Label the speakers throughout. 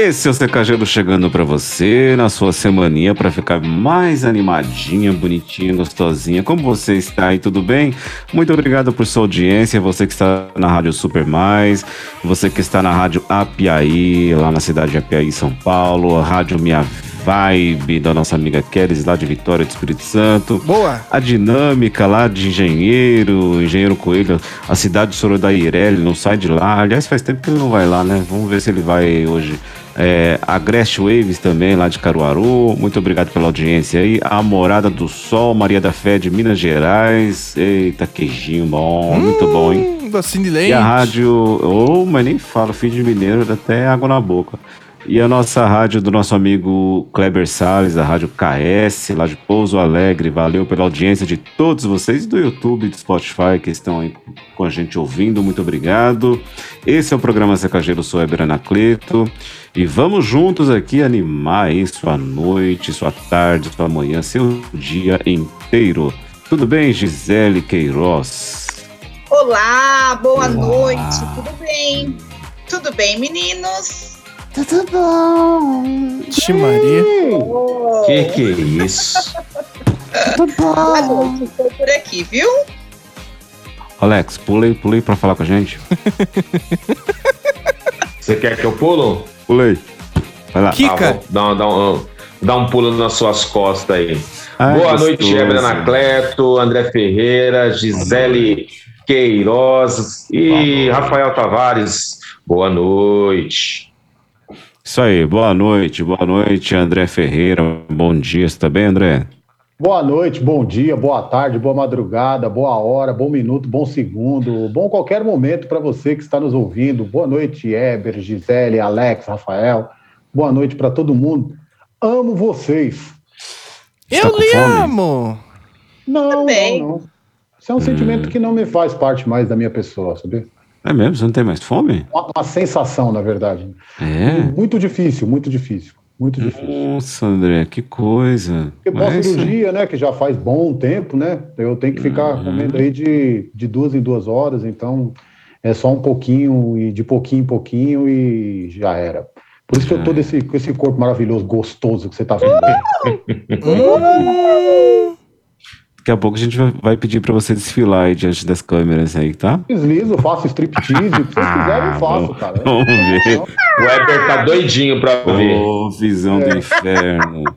Speaker 1: Esse é o Secagelo chegando pra você na sua semaninha pra ficar mais animadinha, bonitinha, gostosinha. Como você está aí, tudo bem? Muito obrigado por sua audiência, você que está na Rádio Super Mais, você que está na Rádio Apiaí, lá na cidade de Apiaí, São Paulo, a Rádio Minha Vibe da nossa amiga Keres lá de Vitória do Espírito Santo.
Speaker 2: Boa.
Speaker 1: A dinâmica lá de Engenheiro, Engenheiro Coelho, a cidade de Sorodairelli, não sai de lá. Aliás, faz tempo que ele não vai lá, né? Vamos ver se ele vai hoje. É, a Grest Waves também, lá de Caruaru. Muito obrigado pela audiência aí. A Morada do Sol, Maria da Fé de Minas Gerais. Eita, queijinho bom, muito bom, hein?
Speaker 2: Hum, de leite.
Speaker 1: E a rádio. Oh, mas nem falo, filho de mineiro, dá até água na boca. E a nossa rádio do nosso amigo Kleber Salles, a rádio KS, lá de Pouso Alegre. Valeu pela audiência de todos vocês do YouTube e do Spotify que estão aí com a gente ouvindo. Muito obrigado. Esse é o programa Secageiro, sou Eber Anacleto. E vamos juntos aqui animar aí sua noite, sua tarde, sua manhã, seu dia inteiro. Tudo bem, Gisele Queiroz?
Speaker 3: Olá, boa
Speaker 1: Olá.
Speaker 3: noite, tudo bem? Tudo bem, meninos?
Speaker 4: Tudo bom?
Speaker 2: Vixe, Maria.
Speaker 5: Que que é isso?
Speaker 4: Tudo bom?
Speaker 3: estou por aqui, viu?
Speaker 1: Alex, pulei, pulei pra falar com a gente.
Speaker 5: Você quer que eu pulo?
Speaker 1: Pulei. Vai lá.
Speaker 2: Kika.
Speaker 5: Ah, vou dar, um- dar um, um pulo nas suas costas aí.
Speaker 1: Ai,
Speaker 5: Boa
Speaker 1: gostoso.
Speaker 5: noite, Eber Anacleto, André Ferreira, Gisele Queiroz e Rafael Tavares. Boa noite.
Speaker 1: Isso aí, boa noite, boa noite, André Ferreira. Bom dia, você tá bem, André?
Speaker 6: Boa noite, bom dia, boa tarde, boa madrugada, boa hora, bom minuto, bom segundo, bom qualquer momento para você que está nos ouvindo. Boa noite, Eber, Gisele, Alex, Rafael. Boa noite para todo mundo. Amo vocês.
Speaker 1: Você tá
Speaker 2: Eu
Speaker 1: com
Speaker 2: lhe
Speaker 1: fome?
Speaker 2: amo.
Speaker 6: Não,
Speaker 3: Também.
Speaker 6: não, não. Isso é um sentimento que não me faz parte mais da minha pessoa, sabia?
Speaker 1: É mesmo? Você não tem mais fome?
Speaker 6: Uma, uma sensação, na verdade.
Speaker 1: É.
Speaker 6: Muito difícil, muito difícil, muito difícil.
Speaker 1: Nossa, André, que coisa.
Speaker 6: Porque
Speaker 1: Mas,
Speaker 6: pós-cirurgia, né, que já faz bom tempo, né? Eu tenho que ficar
Speaker 1: Uhum.
Speaker 6: comendo aí de, de duas em duas horas, então é só um pouquinho e de pouquinho em pouquinho e já era. Por isso que eu tô desse, com esse corpo maravilhoso, gostoso que você tá vendo aí.
Speaker 1: Daqui a pouco a gente vai- pedir pra você desfilar aí diante das câmeras aí, tá?
Speaker 6: Deslizo, faço striptease, o que vocês quiserem eu faço, cara.
Speaker 1: Vamos ver.
Speaker 5: O Eber tá doidinho pra ver.
Speaker 1: Ô, visão do inferno.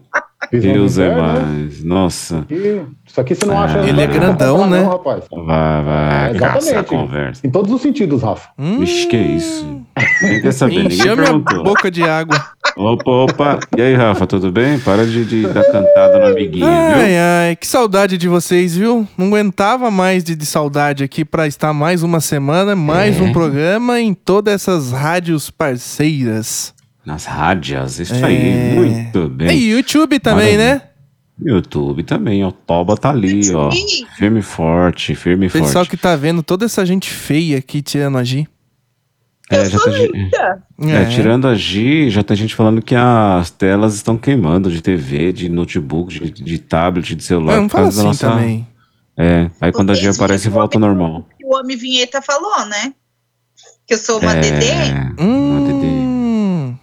Speaker 6: Visão do
Speaker 1: Deus é
Speaker 6: inferno, né?
Speaker 1: mais. Nossa.
Speaker 6: E Isso aqui você não acha.
Speaker 2: Ele é
Speaker 6: não
Speaker 2: grandão, né?
Speaker 6: Não, rapaz.
Speaker 1: Vai, vai.
Speaker 6: É,
Speaker 1: caça a
Speaker 6: exatamente.
Speaker 1: conversa.
Speaker 6: Em todos os sentidos, Rafa.
Speaker 2: Hum,
Speaker 1: Vixe, que isso? Ninguém quer saber, ninguém
Speaker 2: Encheu minha
Speaker 1: perguntou.
Speaker 2: boca de água.
Speaker 1: Opa, opa. E aí, Rafa, tudo bem? Para de, de dar cantada no amiguinho,
Speaker 2: Ai,
Speaker 1: viu?
Speaker 2: ai, que saudade de vocês, viu? Não aguentava mais de, de saudade aqui pra estar mais uma semana, mais
Speaker 1: É.
Speaker 2: um programa em todas essas rádios parceiras.
Speaker 1: Nas rádios, isso
Speaker 2: É.
Speaker 1: aí. Muito
Speaker 2: E
Speaker 1: bem.
Speaker 2: YouTube também,
Speaker 1: Maravilha.
Speaker 2: né?
Speaker 1: YouTube também, ó. O Toba tá ali, ó. Firme e forte, firme e
Speaker 2: Pessoal
Speaker 1: forte.
Speaker 2: que tá vendo toda essa gente feia aqui tirando a Gi.
Speaker 1: É,
Speaker 3: Eu
Speaker 1: já
Speaker 3: sou
Speaker 1: tá, gi-
Speaker 3: linda.
Speaker 1: é, tirando a Gi, já tem gente falando que as telas estão queimando de TV, de notebook, de, de tablet, de celular.
Speaker 2: Ah, não
Speaker 1: por
Speaker 2: fala
Speaker 1: causa da
Speaker 2: assim
Speaker 1: nossa-
Speaker 2: também.
Speaker 1: É, aí quando a Gi
Speaker 3: Vocês
Speaker 1: aparece, volta ao
Speaker 3: o homem-
Speaker 1: normal.
Speaker 3: que O Homem Vinheta falou, né? Que eu sou uma
Speaker 1: é,
Speaker 3: Dedê.
Speaker 1: uma Dedê.
Speaker 2: Hum,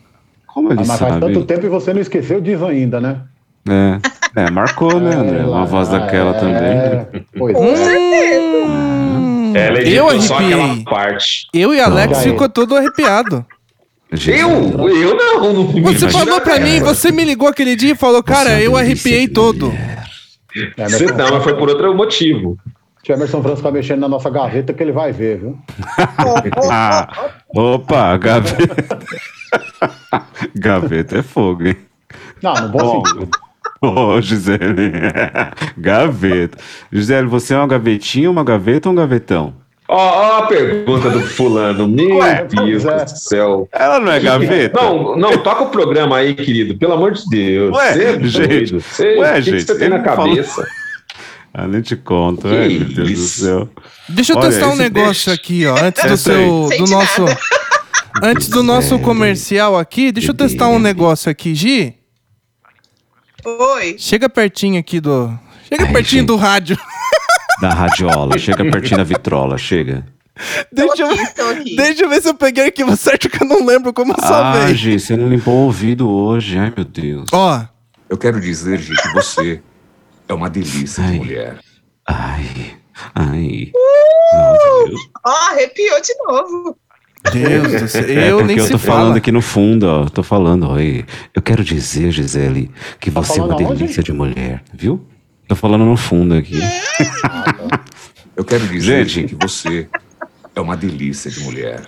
Speaker 1: Como ele
Speaker 6: Ah, mas faz
Speaker 1: sabe?
Speaker 6: tanto tempo e você não esqueceu disso ainda, né?
Speaker 1: É, é, marcou, né, André? Uma voz daquela também.
Speaker 6: É, pois
Speaker 3: Com
Speaker 6: é.
Speaker 3: certeza.
Speaker 5: Ela
Speaker 2: eu
Speaker 5: só aquela
Speaker 2: arrepiei.
Speaker 5: parte.
Speaker 2: Eu e Alex
Speaker 6: Não.
Speaker 2: ficou todo arrepiado.
Speaker 5: Eu? Eu não. não
Speaker 2: Você
Speaker 5: imagina,
Speaker 2: falou pra mim, você me ligou aquele dia e falou, cara,
Speaker 1: é
Speaker 2: eu arrepiei todo.
Speaker 6: É,
Speaker 5: Você não, mas foi por outro motivo.
Speaker 6: Se o Emerson França tá mexendo na nossa gaveta que ele vai ver, viu?
Speaker 1: Ah, opa, gaveta. gaveta é fogo, hein?
Speaker 6: Não, no bom sentido.
Speaker 1: Ô, Gisele. gaveta. Gisele, você é uma gavetinha, uma gaveta ou um gavetão?
Speaker 5: Ó, ó a pergunta do fulano. Meu
Speaker 6: Ué,
Speaker 5: Deus
Speaker 6: é.
Speaker 5: do céu.
Speaker 1: Ela não é gaveta?
Speaker 5: Não, não, toca o programa aí, querido. Pelo amor de Deus.
Speaker 1: Ué,
Speaker 5: é
Speaker 1: gente.
Speaker 5: Você-
Speaker 1: ué,
Speaker 5: o que, que
Speaker 1: gente,
Speaker 5: você tem na
Speaker 1: falou-
Speaker 5: cabeça?
Speaker 1: Ah, nem te conto. Meu Deus do céu.
Speaker 2: Deixa eu
Speaker 1: Olha,
Speaker 2: testar um negócio
Speaker 1: deixa-
Speaker 2: aqui, ó. Antes do seu. Do nosso. Antes do nosso comercial aqui, deixa eu testar um negócio aqui, Gi.
Speaker 3: Oi.
Speaker 2: Chega pertinho aqui do. Chega
Speaker 1: Ai,
Speaker 2: pertinho
Speaker 1: gente.
Speaker 2: do rádio.
Speaker 1: Da radiola. Chega pertinho da vitrola, chega.
Speaker 2: Deixa eu,
Speaker 3: aqui, aqui.
Speaker 2: deixa eu ver se eu peguei arquivo certo que eu não lembro como
Speaker 1: Ah,
Speaker 2: salvei.
Speaker 1: Gi, você não limpou o ouvido hoje. Ai, meu Deus.
Speaker 2: Ó,
Speaker 7: Eu quero dizer, Gi, que você é uma delícia de
Speaker 1: Ai.
Speaker 7: mulher.
Speaker 1: Ai, ai. Deus.
Speaker 3: Ó, arrepiou de novo.
Speaker 2: Deus do céu.
Speaker 1: É
Speaker 2: Eu
Speaker 1: porque
Speaker 2: nem
Speaker 1: eu tô
Speaker 2: fala.
Speaker 1: falando aqui no fundo, ó. Tô falando, ó. e Eu quero dizer, Gisele, que
Speaker 6: Tá
Speaker 1: você é uma delícia de mulher, viu? Tô falando no fundo aqui.
Speaker 7: Eu quero dizer,
Speaker 1: Gente.
Speaker 7: Que você é uma delícia de mulher.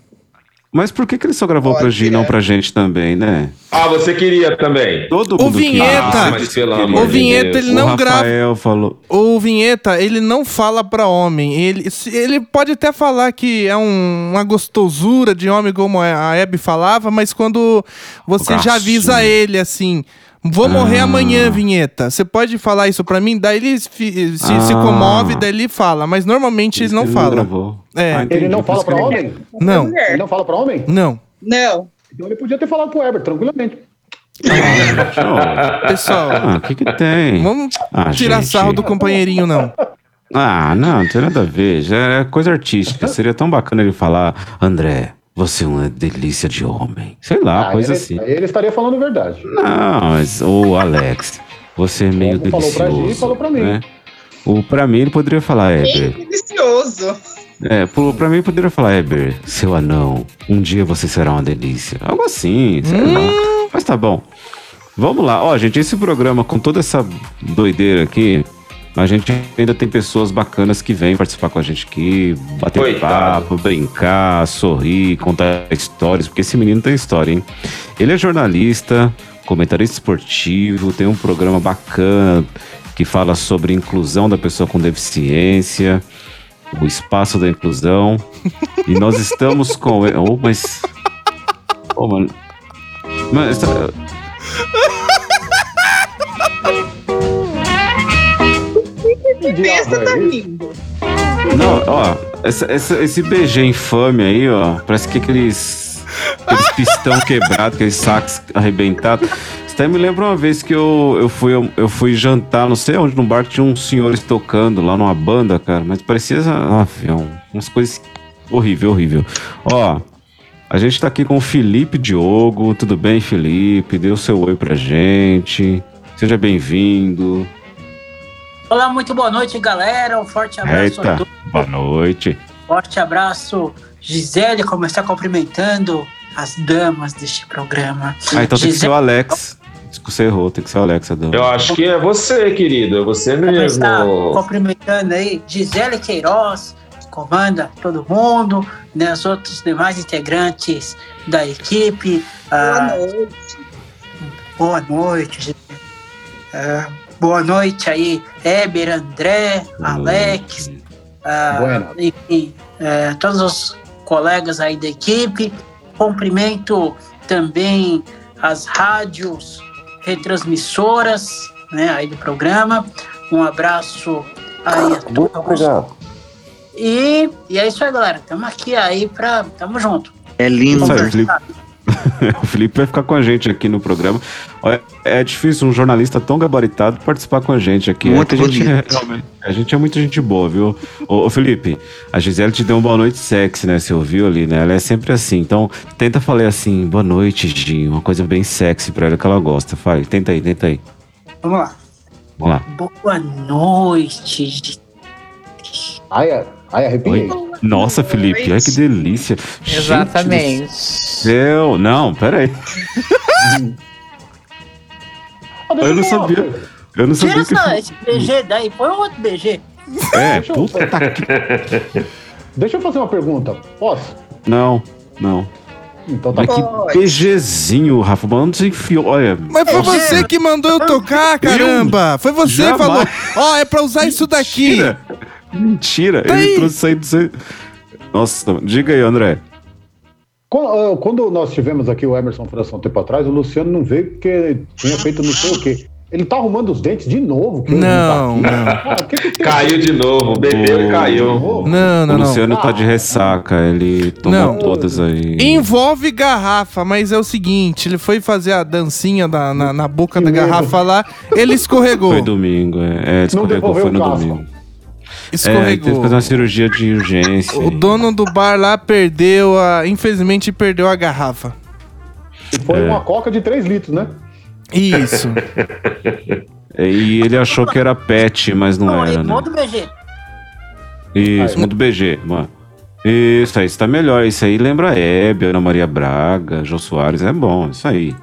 Speaker 1: Mas por que, que ele só gravou pra Gi e não pra gente também, né?
Speaker 5: Ah, você queria também.
Speaker 1: Todo
Speaker 2: O
Speaker 1: mundo
Speaker 2: Vinheta.
Speaker 1: queria.
Speaker 5: Ah, mas pelo
Speaker 1: Queria.
Speaker 5: amor
Speaker 2: O Vinheta, ele não
Speaker 1: o
Speaker 2: grava.
Speaker 1: Rafael falou.
Speaker 2: O Vinheta, ele não fala pra homem. Ele, se- ele pode até falar que é um- uma gostosura de homem, como a Hebe falava, mas quando você já avisa ele assim. Vou morrer
Speaker 1: Ah.
Speaker 2: amanhã, vinheta. Você pode falar isso pra mim? Daí ele fi- se, se
Speaker 1: Ah.
Speaker 2: comove, daí ele fala. Mas normalmente ele não fala.
Speaker 1: gravou.
Speaker 2: É.
Speaker 1: Ah,
Speaker 6: Ele não fala pra homem?
Speaker 2: Não,
Speaker 6: Ele não fala pra homem?
Speaker 2: não.
Speaker 3: Não.
Speaker 6: Então ele podia ter falado pro Heber, tranquilamente.
Speaker 1: Ô,
Speaker 2: Pessoal,
Speaker 1: Ah, o que que tem?
Speaker 2: vamos
Speaker 1: Ah,
Speaker 2: tirar
Speaker 1: gente.
Speaker 2: sarro do companheirinho, não.
Speaker 1: Ah, não, não tem nada a ver. Já é coisa artística. Seria tão bacana ele falar, André, você é uma delícia de homem. Sei lá,
Speaker 6: Ah,
Speaker 1: coisa
Speaker 6: ele,
Speaker 1: assim.
Speaker 6: Ele estaria falando a verdade.
Speaker 1: Não, mas, ô Alex, você é meio
Speaker 6: Como falou pra
Speaker 1: delicioso.
Speaker 6: Gi, falou pra mim.
Speaker 1: né? O, pra mim ele poderia falar,
Speaker 3: Bem
Speaker 1: Heber.
Speaker 3: delicioso.
Speaker 1: É, pro- pra mim poderia falar, Heber, seu anão, um dia você será uma delícia. Algo assim, sei lá. Mas tá bom. Vamos lá. Ó, gente, esse programa com toda essa doideira aqui, a gente ainda tem pessoas bacanas que vêm participar com a gente aqui, bater
Speaker 5: Coitado.
Speaker 1: papo, brincar, sorrir, contar histórias, porque esse menino tem história, hein? Ele é jornalista, comentarista esportivo, tem um programa bacana que fala sobre inclusão da pessoa com deficiência, o espaço da inclusão. e nós estamos com ele. Oh, mas. Oh, mano. Mas, tá-
Speaker 6: Que
Speaker 3: Besta tá
Speaker 6: é isso?
Speaker 3: rindo.
Speaker 1: Não, ó, essa- essa- esse BG infame aí, ó, parece que aqueles, aqueles pistão quebrado, aqueles sacos arrebentados. Isso até me lembra uma vez que eu, eu, fui, eu fui jantar, não sei onde, num bar que tinha uns senhores tocando lá numa banda, cara, mas parecia ah, um, umas coisas horrível, horrível. Ó, a gente tá aqui com o Felipe Diogo, tudo bem, Felipe? Dê o seu oi pra gente. Seja bem-vindo.
Speaker 8: Olá, muito boa noite, galera. Um forte abraço a
Speaker 1: Eita,
Speaker 8: todos.
Speaker 1: boa noite.
Speaker 8: Forte abraço, Gisele, começar cumprimentando as damas deste programa.
Speaker 1: Ah, então tem que ser
Speaker 8: Gisele,
Speaker 1: o Alex. Você errou, tem que ser o Alex, Adão.
Speaker 5: Eu acho que é você, querido. É você
Speaker 8: começar
Speaker 5: mesmo.
Speaker 8: cumprimentando aí Gisele Queiroz, que comanda todo mundo, né, os outros demais integrantes da equipe.
Speaker 3: Boa
Speaker 8: Ah,
Speaker 3: noite.
Speaker 8: boa noite, Gisele. Ah, boa noite aí, Eber, André, Alex, Ah,
Speaker 6: Bueno.
Speaker 8: enfim, é, todos os colegas aí da equipe. Cumprimento também as rádios retransmissoras né, aí do programa. Um abraço aí a todos. E, e é isso aí, galera. Estamos aqui aí pra. Tamo junto.
Speaker 9: É lindo.
Speaker 1: Isso aí. o Felipe vai ficar com a gente aqui no programa. Olha, É difícil um jornalista tão gabaritado participar com a gente aqui.
Speaker 9: Muito
Speaker 1: É gente é, a gente é muita gente boa, viu? Ô, ô, Felipe, a Gisele te deu uma boa noite sexy, né? Você ouviu ali, né? Ela é sempre assim. Então, tenta falar assim, boa noite, Gi. Uma coisa bem sexy pra ela que ela gosta. Fale, tenta aí, tenta aí.
Speaker 8: Vamos lá.
Speaker 1: Vamos lá.
Speaker 8: Boa noite.
Speaker 6: Ai, ai, arrepiei.
Speaker 1: Nossa, Felipe, ai que delícia.
Speaker 9: Exatamente.
Speaker 1: Céu. Não, peraí. Eu não sabia. Eu não
Speaker 8: Tira
Speaker 1: sabia que.
Speaker 8: essa, esse BG daí, põe um outro BG.
Speaker 1: É,
Speaker 6: Deixa eu-
Speaker 1: puta que.
Speaker 6: Deixa eu fazer uma pergunta. Posso?
Speaker 1: Não, não.
Speaker 6: Então tá
Speaker 1: Mas que. PGzinho, Rafa. Mano, não sei enfiou. Olha.
Speaker 2: Mas foi você que mandou eu tocar, caramba! Foi você que
Speaker 1: Jamais.
Speaker 2: falou. Ó, é pra usar isso daqui.
Speaker 1: Mentira. Mentira.
Speaker 2: Tá
Speaker 1: Ele
Speaker 2: aí.
Speaker 1: trouxe isso aí do seu. Nossa, diga aí, André.
Speaker 6: Quando, ah, quando nós tivemos aqui o Emerson França um tempo atrás, o Luciano não veio porque tinha feito não sei o quê. Ele tá arrumando os dentes de novo. que ele
Speaker 2: Não,
Speaker 6: tá aqui.
Speaker 2: não.
Speaker 6: Ah, o que que tem?
Speaker 5: Caiu de novo, bebeu e caiu.
Speaker 2: Não,
Speaker 1: o
Speaker 2: não, não.
Speaker 1: Luciano tá de ressaca, ele tomou
Speaker 2: Não.
Speaker 1: todas aí.
Speaker 2: Envolve garrafa, mas é o seguinte, ele foi fazer a dancinha da- na, na boca da
Speaker 6: Mesmo.
Speaker 2: garrafa lá, ele escorregou.
Speaker 1: Foi domingo, é. É, escorregou,
Speaker 6: devolveu
Speaker 1: foi
Speaker 6: o
Speaker 1: no
Speaker 6: casco.
Speaker 1: Domingo. É,
Speaker 2: Escorregou.
Speaker 1: teve que fazer uma cirurgia de urgência.
Speaker 2: O dono do bar lá perdeu a. Infelizmente perdeu a garrafa.
Speaker 6: Foi
Speaker 1: É.
Speaker 6: uma coca de 3 litros, né?
Speaker 2: Isso.
Speaker 1: É, E ele achou que era pet, mas não
Speaker 8: Não,
Speaker 1: era, né?
Speaker 8: modo BG.
Speaker 1: Isso,
Speaker 6: Aí.
Speaker 1: mundo BG, mano. Isso aí, isso tá melhor. Isso aí lembra a Hebe, Ana Maria Braga, Jô Soares, é bom, isso aí.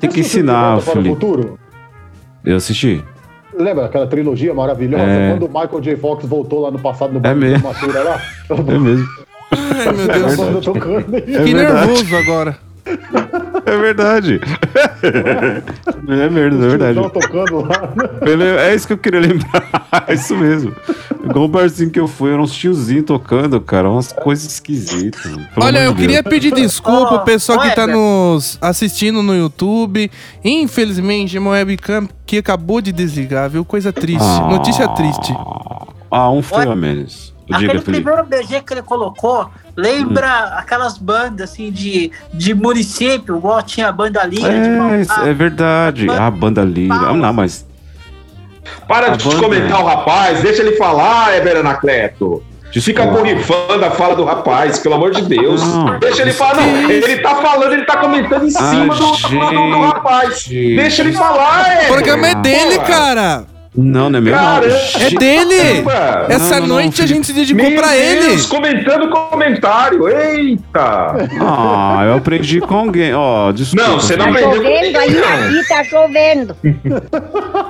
Speaker 1: Tem que ensinar, Felipe.
Speaker 6: Futuro?
Speaker 1: Eu assisti.
Speaker 6: Lembra aquela trilogia maravilhosa?
Speaker 1: É.
Speaker 6: Quando o Michael J. Fox voltou lá no passado no
Speaker 1: É mesmo.
Speaker 6: formatura lá?
Speaker 1: É mesmo.
Speaker 2: Ai, meu Deus.
Speaker 6: aí.
Speaker 1: É
Speaker 2: Fiquei
Speaker 1: verdade.
Speaker 2: nervoso agora.
Speaker 1: É verdade. é verdade, é verdade.
Speaker 6: Tocando lá.
Speaker 1: É isso que eu queria lembrar. É isso mesmo. Igual o barzinho que eu fui, eram uns tiozinhos tocando, cara. Umas coisas esquisitas.
Speaker 2: Olha, eu
Speaker 1: de
Speaker 2: queria
Speaker 1: Deus.
Speaker 2: pedir desculpa
Speaker 8: Ó,
Speaker 2: ao pessoal que tá nos assistindo no YouTube. Infelizmente, meu webcam que acabou de desligar, viu? Coisa triste.
Speaker 1: Ah.
Speaker 2: Notícia triste.
Speaker 1: Ah, um foi a menos. Diga,
Speaker 8: Aquele
Speaker 1: Felipe.
Speaker 8: primeiro BG que ele colocou lembra aquelas bandas assim de, de município, igual tinha a banda de
Speaker 1: É, isso
Speaker 8: Mauá.
Speaker 1: é verdade. Ah, banda livre. Ah, não, mas.
Speaker 5: Para
Speaker 1: A
Speaker 5: de
Speaker 1: banda-
Speaker 5: comentar o rapaz, deixa ele falar, Eber Anacleto. Fica borrifando a fala do rapaz, pelo amor de Deus.
Speaker 1: Não.
Speaker 5: Deixa ele falar. Não, ele tá falando, ele tá comentando em
Speaker 1: Ah,
Speaker 5: cima do, do, do- do rapaz. Deixa ele falar,
Speaker 2: O
Speaker 5: Eber.
Speaker 2: programa é dele,
Speaker 5: Porra.
Speaker 2: cara.
Speaker 1: Não, não é meu, não.
Speaker 5: Caramba.
Speaker 2: É dele.
Speaker 5: Caramba.
Speaker 2: Essa
Speaker 1: não, não,
Speaker 2: noite a gente se dedicou
Speaker 5: Meu
Speaker 2: pra ele.
Speaker 5: Deus, comentando comentário. Eita.
Speaker 1: Ah, eu aprendi com alguém. Ó, desculpa.
Speaker 5: Não, você não
Speaker 1: Felipe.
Speaker 5: aprendeu com
Speaker 9: Chovendo aí, aqui tá chovendo.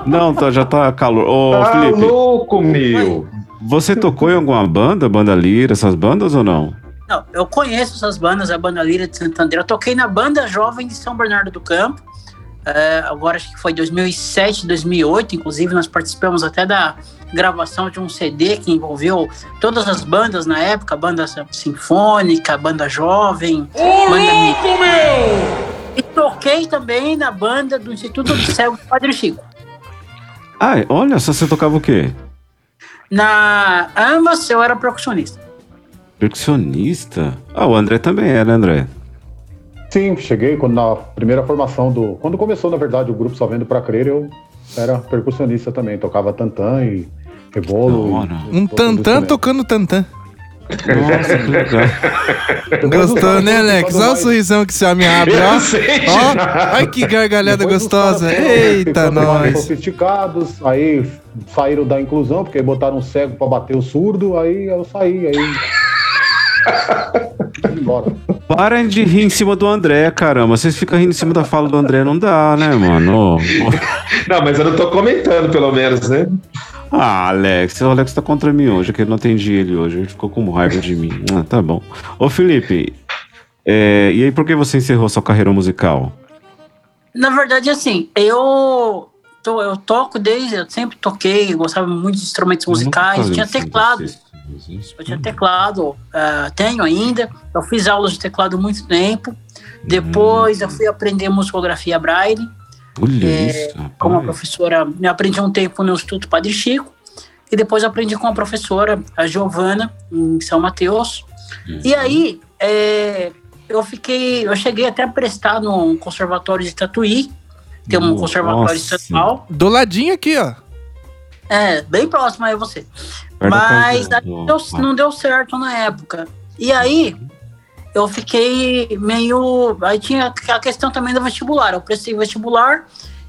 Speaker 1: Não, tá- já tá calor. Ô,
Speaker 5: não. Tá
Speaker 1: Felipe,
Speaker 5: louco, meu.
Speaker 1: você tocou em alguma banda, banda lira, essas bandas ou não?
Speaker 8: Não, eu conheço essas bandas, a banda Lira de Santander. Eu toquei na banda jovem de São Bernardo do Campo. É, agora acho que foi 2007, 2008. Inclusive, nós participamos até da gravação de um CD que envolveu todas as bandas na época: banda sinfônica, banda jovem, banda mi- E toquei também na banda do Instituto do Cego do Padre Chico.
Speaker 1: Ah, olha, só você tocava o quê?
Speaker 8: Na ambas eu era percussionista.
Speaker 1: Percussionista? Ah, o André também era, André.
Speaker 6: Sim, cheguei quando na primeira formação do. Quando começou, na verdade, o grupo Só Vendo Pra Crer, eu era percussionista também. Tocava tantã e rebolo. E-
Speaker 2: Um tantã tocando tantã.
Speaker 1: Nossa, que legal.
Speaker 2: Gostou,
Speaker 6: os
Speaker 2: né, Alex? Olha o sorrisão que esse homem abre, ó.
Speaker 5: sei,
Speaker 2: Ó, ai que gargalhada
Speaker 6: Depois os
Speaker 2: gostosa.
Speaker 6: caras
Speaker 2: Eita,
Speaker 6: mais
Speaker 2: nós.
Speaker 6: sofisticados, aí saíram da inclusão, porque aí botaram um cego pra bater o surdo, aí eu saí, aí. Embora.
Speaker 1: Parem de rir em cima do André, caramba. Vocês ficam rindo em cima da fala do André, não dá, né, mano?
Speaker 5: Não, mas eu não tô comentando, pelo menos, né?
Speaker 1: Ah, Alex, o Alex tá contra mim hoje, que eu não atendi ele hoje. Ele ficou com raiva de mim. Ah, tá bom. Ô, Felipe, é, e aí por que você encerrou sua carreira musical?
Speaker 8: Na verdade, assim, eu, to- eu toco desde, eu sempre toquei, gostava muito de instrumentos musicais, tinha teclado, eu tinha teclado, ah, tenho ainda, eu fiz aulas de teclado há muito tempo, depois eu fui aprender musicografia braille,
Speaker 1: Olha
Speaker 8: É,
Speaker 1: isso.
Speaker 8: com uma professora, eu aprendi um tempo no Instituto Padre Chico, e depois eu aprendi com a professora, a Giovana, em São Mateus, e aí, é, eu fiquei, eu cheguei até a prestar no conservatório de Tatuí, que é um
Speaker 1: Nossa.
Speaker 8: conservatório estadual,
Speaker 2: Do ladinho aqui, ó.
Speaker 8: é, bem próximo aí você. Mas
Speaker 1: do-
Speaker 8: deu- não deu certo na época. E aí, eu fiquei meio. Aí tinha a questão também do vestibular. Eu prestei vestibular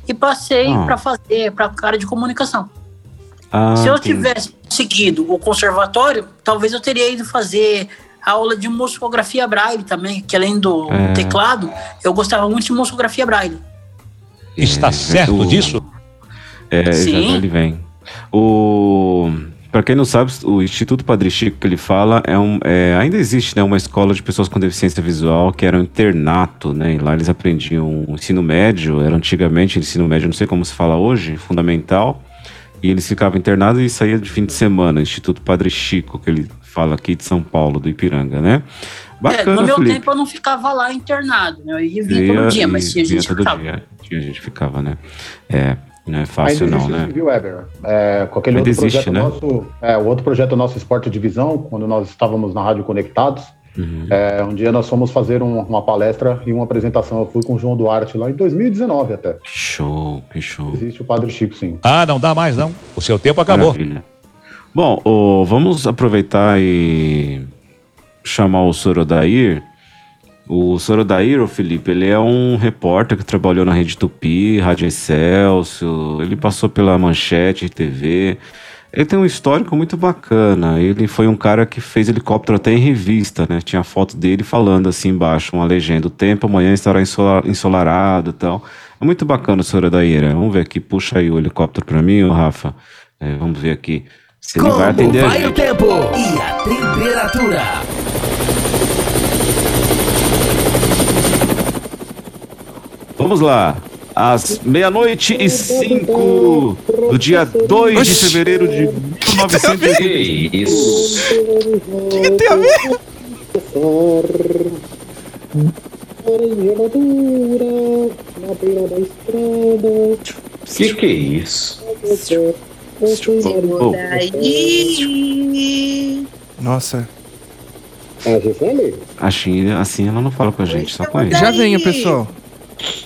Speaker 8: e passei
Speaker 1: Ah.
Speaker 8: para fazer, para área de comunicação.
Speaker 1: Ah,
Speaker 8: Se eu
Speaker 1: entendi.
Speaker 8: tivesse seguido o conservatório, talvez eu teria ido fazer aula de musicografia braille também, que além do
Speaker 1: É.
Speaker 8: teclado, eu gostava muito de musicografia braille.
Speaker 10: Está
Speaker 1: É,
Speaker 10: certo
Speaker 1: o-
Speaker 10: disso?
Speaker 1: É, já,
Speaker 8: Sim.
Speaker 1: já ele vem. O... Para quem não sabe, o Instituto Padre Chico que ele fala é um, é, ainda existe né, uma escola de pessoas com deficiência visual que era um internato, né? E lá eles aprendiam ensino médio, era antigamente ensino médio, não sei como se fala hoje, fundamental. E eles ficavam internados e saía de fim de semana, Instituto Padre Chico, que ele fala aqui de São Paulo, do Ipiranga, né?
Speaker 8: É,
Speaker 1: Bacana,
Speaker 8: no meu
Speaker 1: Felipe.
Speaker 8: tempo eu não ficava lá internado, né? Eu ia vir todo dia, mas tinha gente ficava.
Speaker 1: dia. Tinha gente que ficava, né? É, não é fácil não, né?
Speaker 6: Viu, Weber? É, com aquele
Speaker 1: Ainda
Speaker 6: outro
Speaker 1: existe,
Speaker 6: projeto
Speaker 1: né?
Speaker 6: nosso, é, o outro projeto nosso Esporte Divisão, quando nós estávamos na Rádio Conectados,
Speaker 1: Uhum.
Speaker 6: é, um dia nós fomos fazer um- uma palestra e uma apresentação. Eu fui com o João Duarte lá em 2019 até.
Speaker 1: Show, que show.
Speaker 6: Existe o Padre Chico, sim.
Speaker 9: Ah, não dá mais não. O seu tempo acabou.
Speaker 1: Maravilha. Bom, ô, vamos aproveitar e chamar o Sorodair. O Sorodair, o Felipe, ele é um repórter que trabalhou na Rede Tupi, Rádio Excelsior, ele passou pela Manchete TV. Ele tem um histórico muito bacana. Ele foi um cara que fez helicóptero até em revista, né? Tinha foto dele falando assim embaixo, uma legenda. O tempo amanhã estará ensola- ensolarado e tal. É muito bacana o Sorodair. Vamos ver aqui, puxa aí o helicóptero pra mim, Rafa. É, vamos ver aqui se ele vai atender
Speaker 11: vai o tempo e a temperatura?
Speaker 1: Vamos lá. Às meia-noite e cinco do dia 2 de fevereiro de 1980.
Speaker 5: Que isso?
Speaker 2: O que tem a ver?
Speaker 5: Que que é isso?
Speaker 2: Nossa.
Speaker 6: A Gisele?
Speaker 1: assim, assim ela não fala com a gente, só com ele.
Speaker 2: Já venha, pessoal.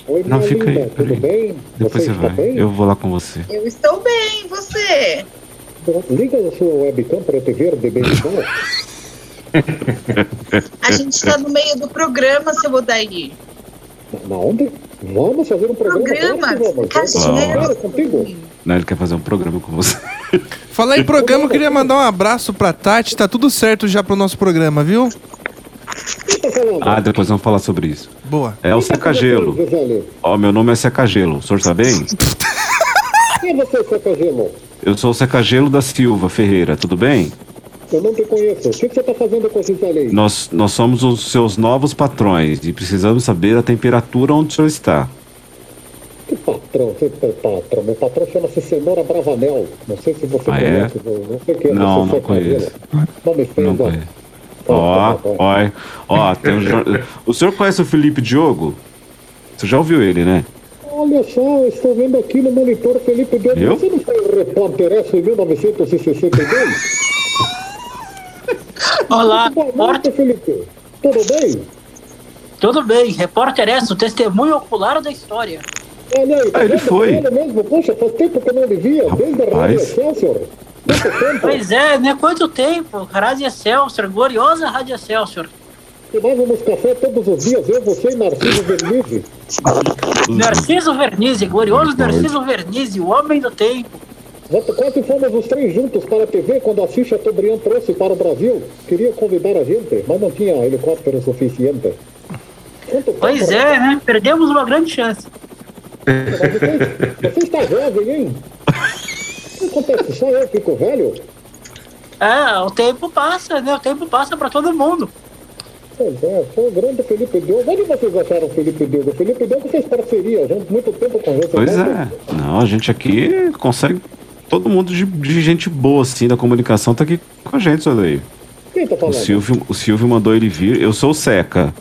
Speaker 6: Oi,
Speaker 1: Não, fica aí,
Speaker 6: linda, tudo
Speaker 1: peraí.
Speaker 6: bem?
Speaker 1: Depois você
Speaker 6: está
Speaker 1: vai.
Speaker 6: bem?
Speaker 1: Eu vou lá com você.
Speaker 3: Eu estou bem, você?
Speaker 6: Liga a sua webcam para eu te ver de bem.
Speaker 3: A gente está no meio do programa, seu Odair.
Speaker 6: Na onde? Vamos fazer um programa.
Speaker 3: Programa,
Speaker 6: contigo.
Speaker 1: Não, ele quer fazer um programa com você.
Speaker 2: Falar em programa, eu queria mandar um abraço pra Tati. Tá tudo certo já pro nosso programa, viu?
Speaker 1: Ah, depois vamos falar sobre isso.
Speaker 2: Boa.
Speaker 1: É o Seca Gelo.
Speaker 6: Gisele?
Speaker 1: Ó, meu nome é Seca Gelo. O senhor tá bem?
Speaker 6: Quem é você, Seca Gelo?
Speaker 1: Eu sou o Seca Gelo da Silva Ferreira, tudo bem?
Speaker 6: Eu não te conheço. O que que você está fazendo com a Gisele?
Speaker 1: Nós, nós somos os seus novos patrões e precisamos saber a temperatura onde o senhor está.
Speaker 6: Que patrão? Você é patrão? Meu patrão chama-se Cenoura Bravanel. Não sei se você
Speaker 1: Ah, é?
Speaker 6: conhece. eu Não sei quem é
Speaker 1: Não, não conheço.
Speaker 6: Gelo. Nome feio,
Speaker 1: Não conheço. Ó, ó, ó, um O senhor conhece o Felipe Diogo? Você já ouviu ele, né?
Speaker 6: Olha só, eu estou vendo aqui no monitor Felipe Diogo.
Speaker 1: Eu?
Speaker 6: Você não foi o repórter em 1962?
Speaker 8: Olá, repórter.
Speaker 6: Felipe. Tudo bem?
Speaker 8: Tudo bem, repórter essa, o testemunho ocular da história.
Speaker 6: Olha aí, tá
Speaker 1: Ah, ele foi.
Speaker 6: Olha mesmo, poxa, faz tempo que eu não lhe via, desde a Rádio. Excelsior. Quanto tempo?
Speaker 8: Pois é, né? Quanto tempo? Rádio Excelsior, gloriosa Rádio Excelsior.
Speaker 6: Tomávamos café todos os dias, eu, você e Narciso Vernizzi.
Speaker 8: Narciso Vernizzi, glorioso Narciso Vernizzi, o homem do tempo.
Speaker 6: Nós quase fomos os três juntos para a TV quando a Xixa Chateaubriand trouxe para o Brasil. Queria convidar a gente, mas não tinha helicóptero suficiente. Quanto tempo,
Speaker 8: Pois é, né? Perdemos uma grande chance.
Speaker 6: Você, você está jovem, hein? O acontece? Só eu fico velho?
Speaker 8: Ah, o tempo passa, né? O tempo passa pra todo mundo.
Speaker 6: Pois é, foi o grande Felipe Diogo. Onde vocês acharam o Felipe Diogo? O Felipe Diogo fez parceria junto muito tempo com você.
Speaker 1: Pois é. Não, a gente aqui consegue. Todo mundo de, de gente boa, assim, da comunicação tá aqui com a gente, olha aí.
Speaker 6: Quem tá
Speaker 1: O
Speaker 6: falando?
Speaker 1: Silvio, o Silvio mandou ele vir. Eu sou o Seca.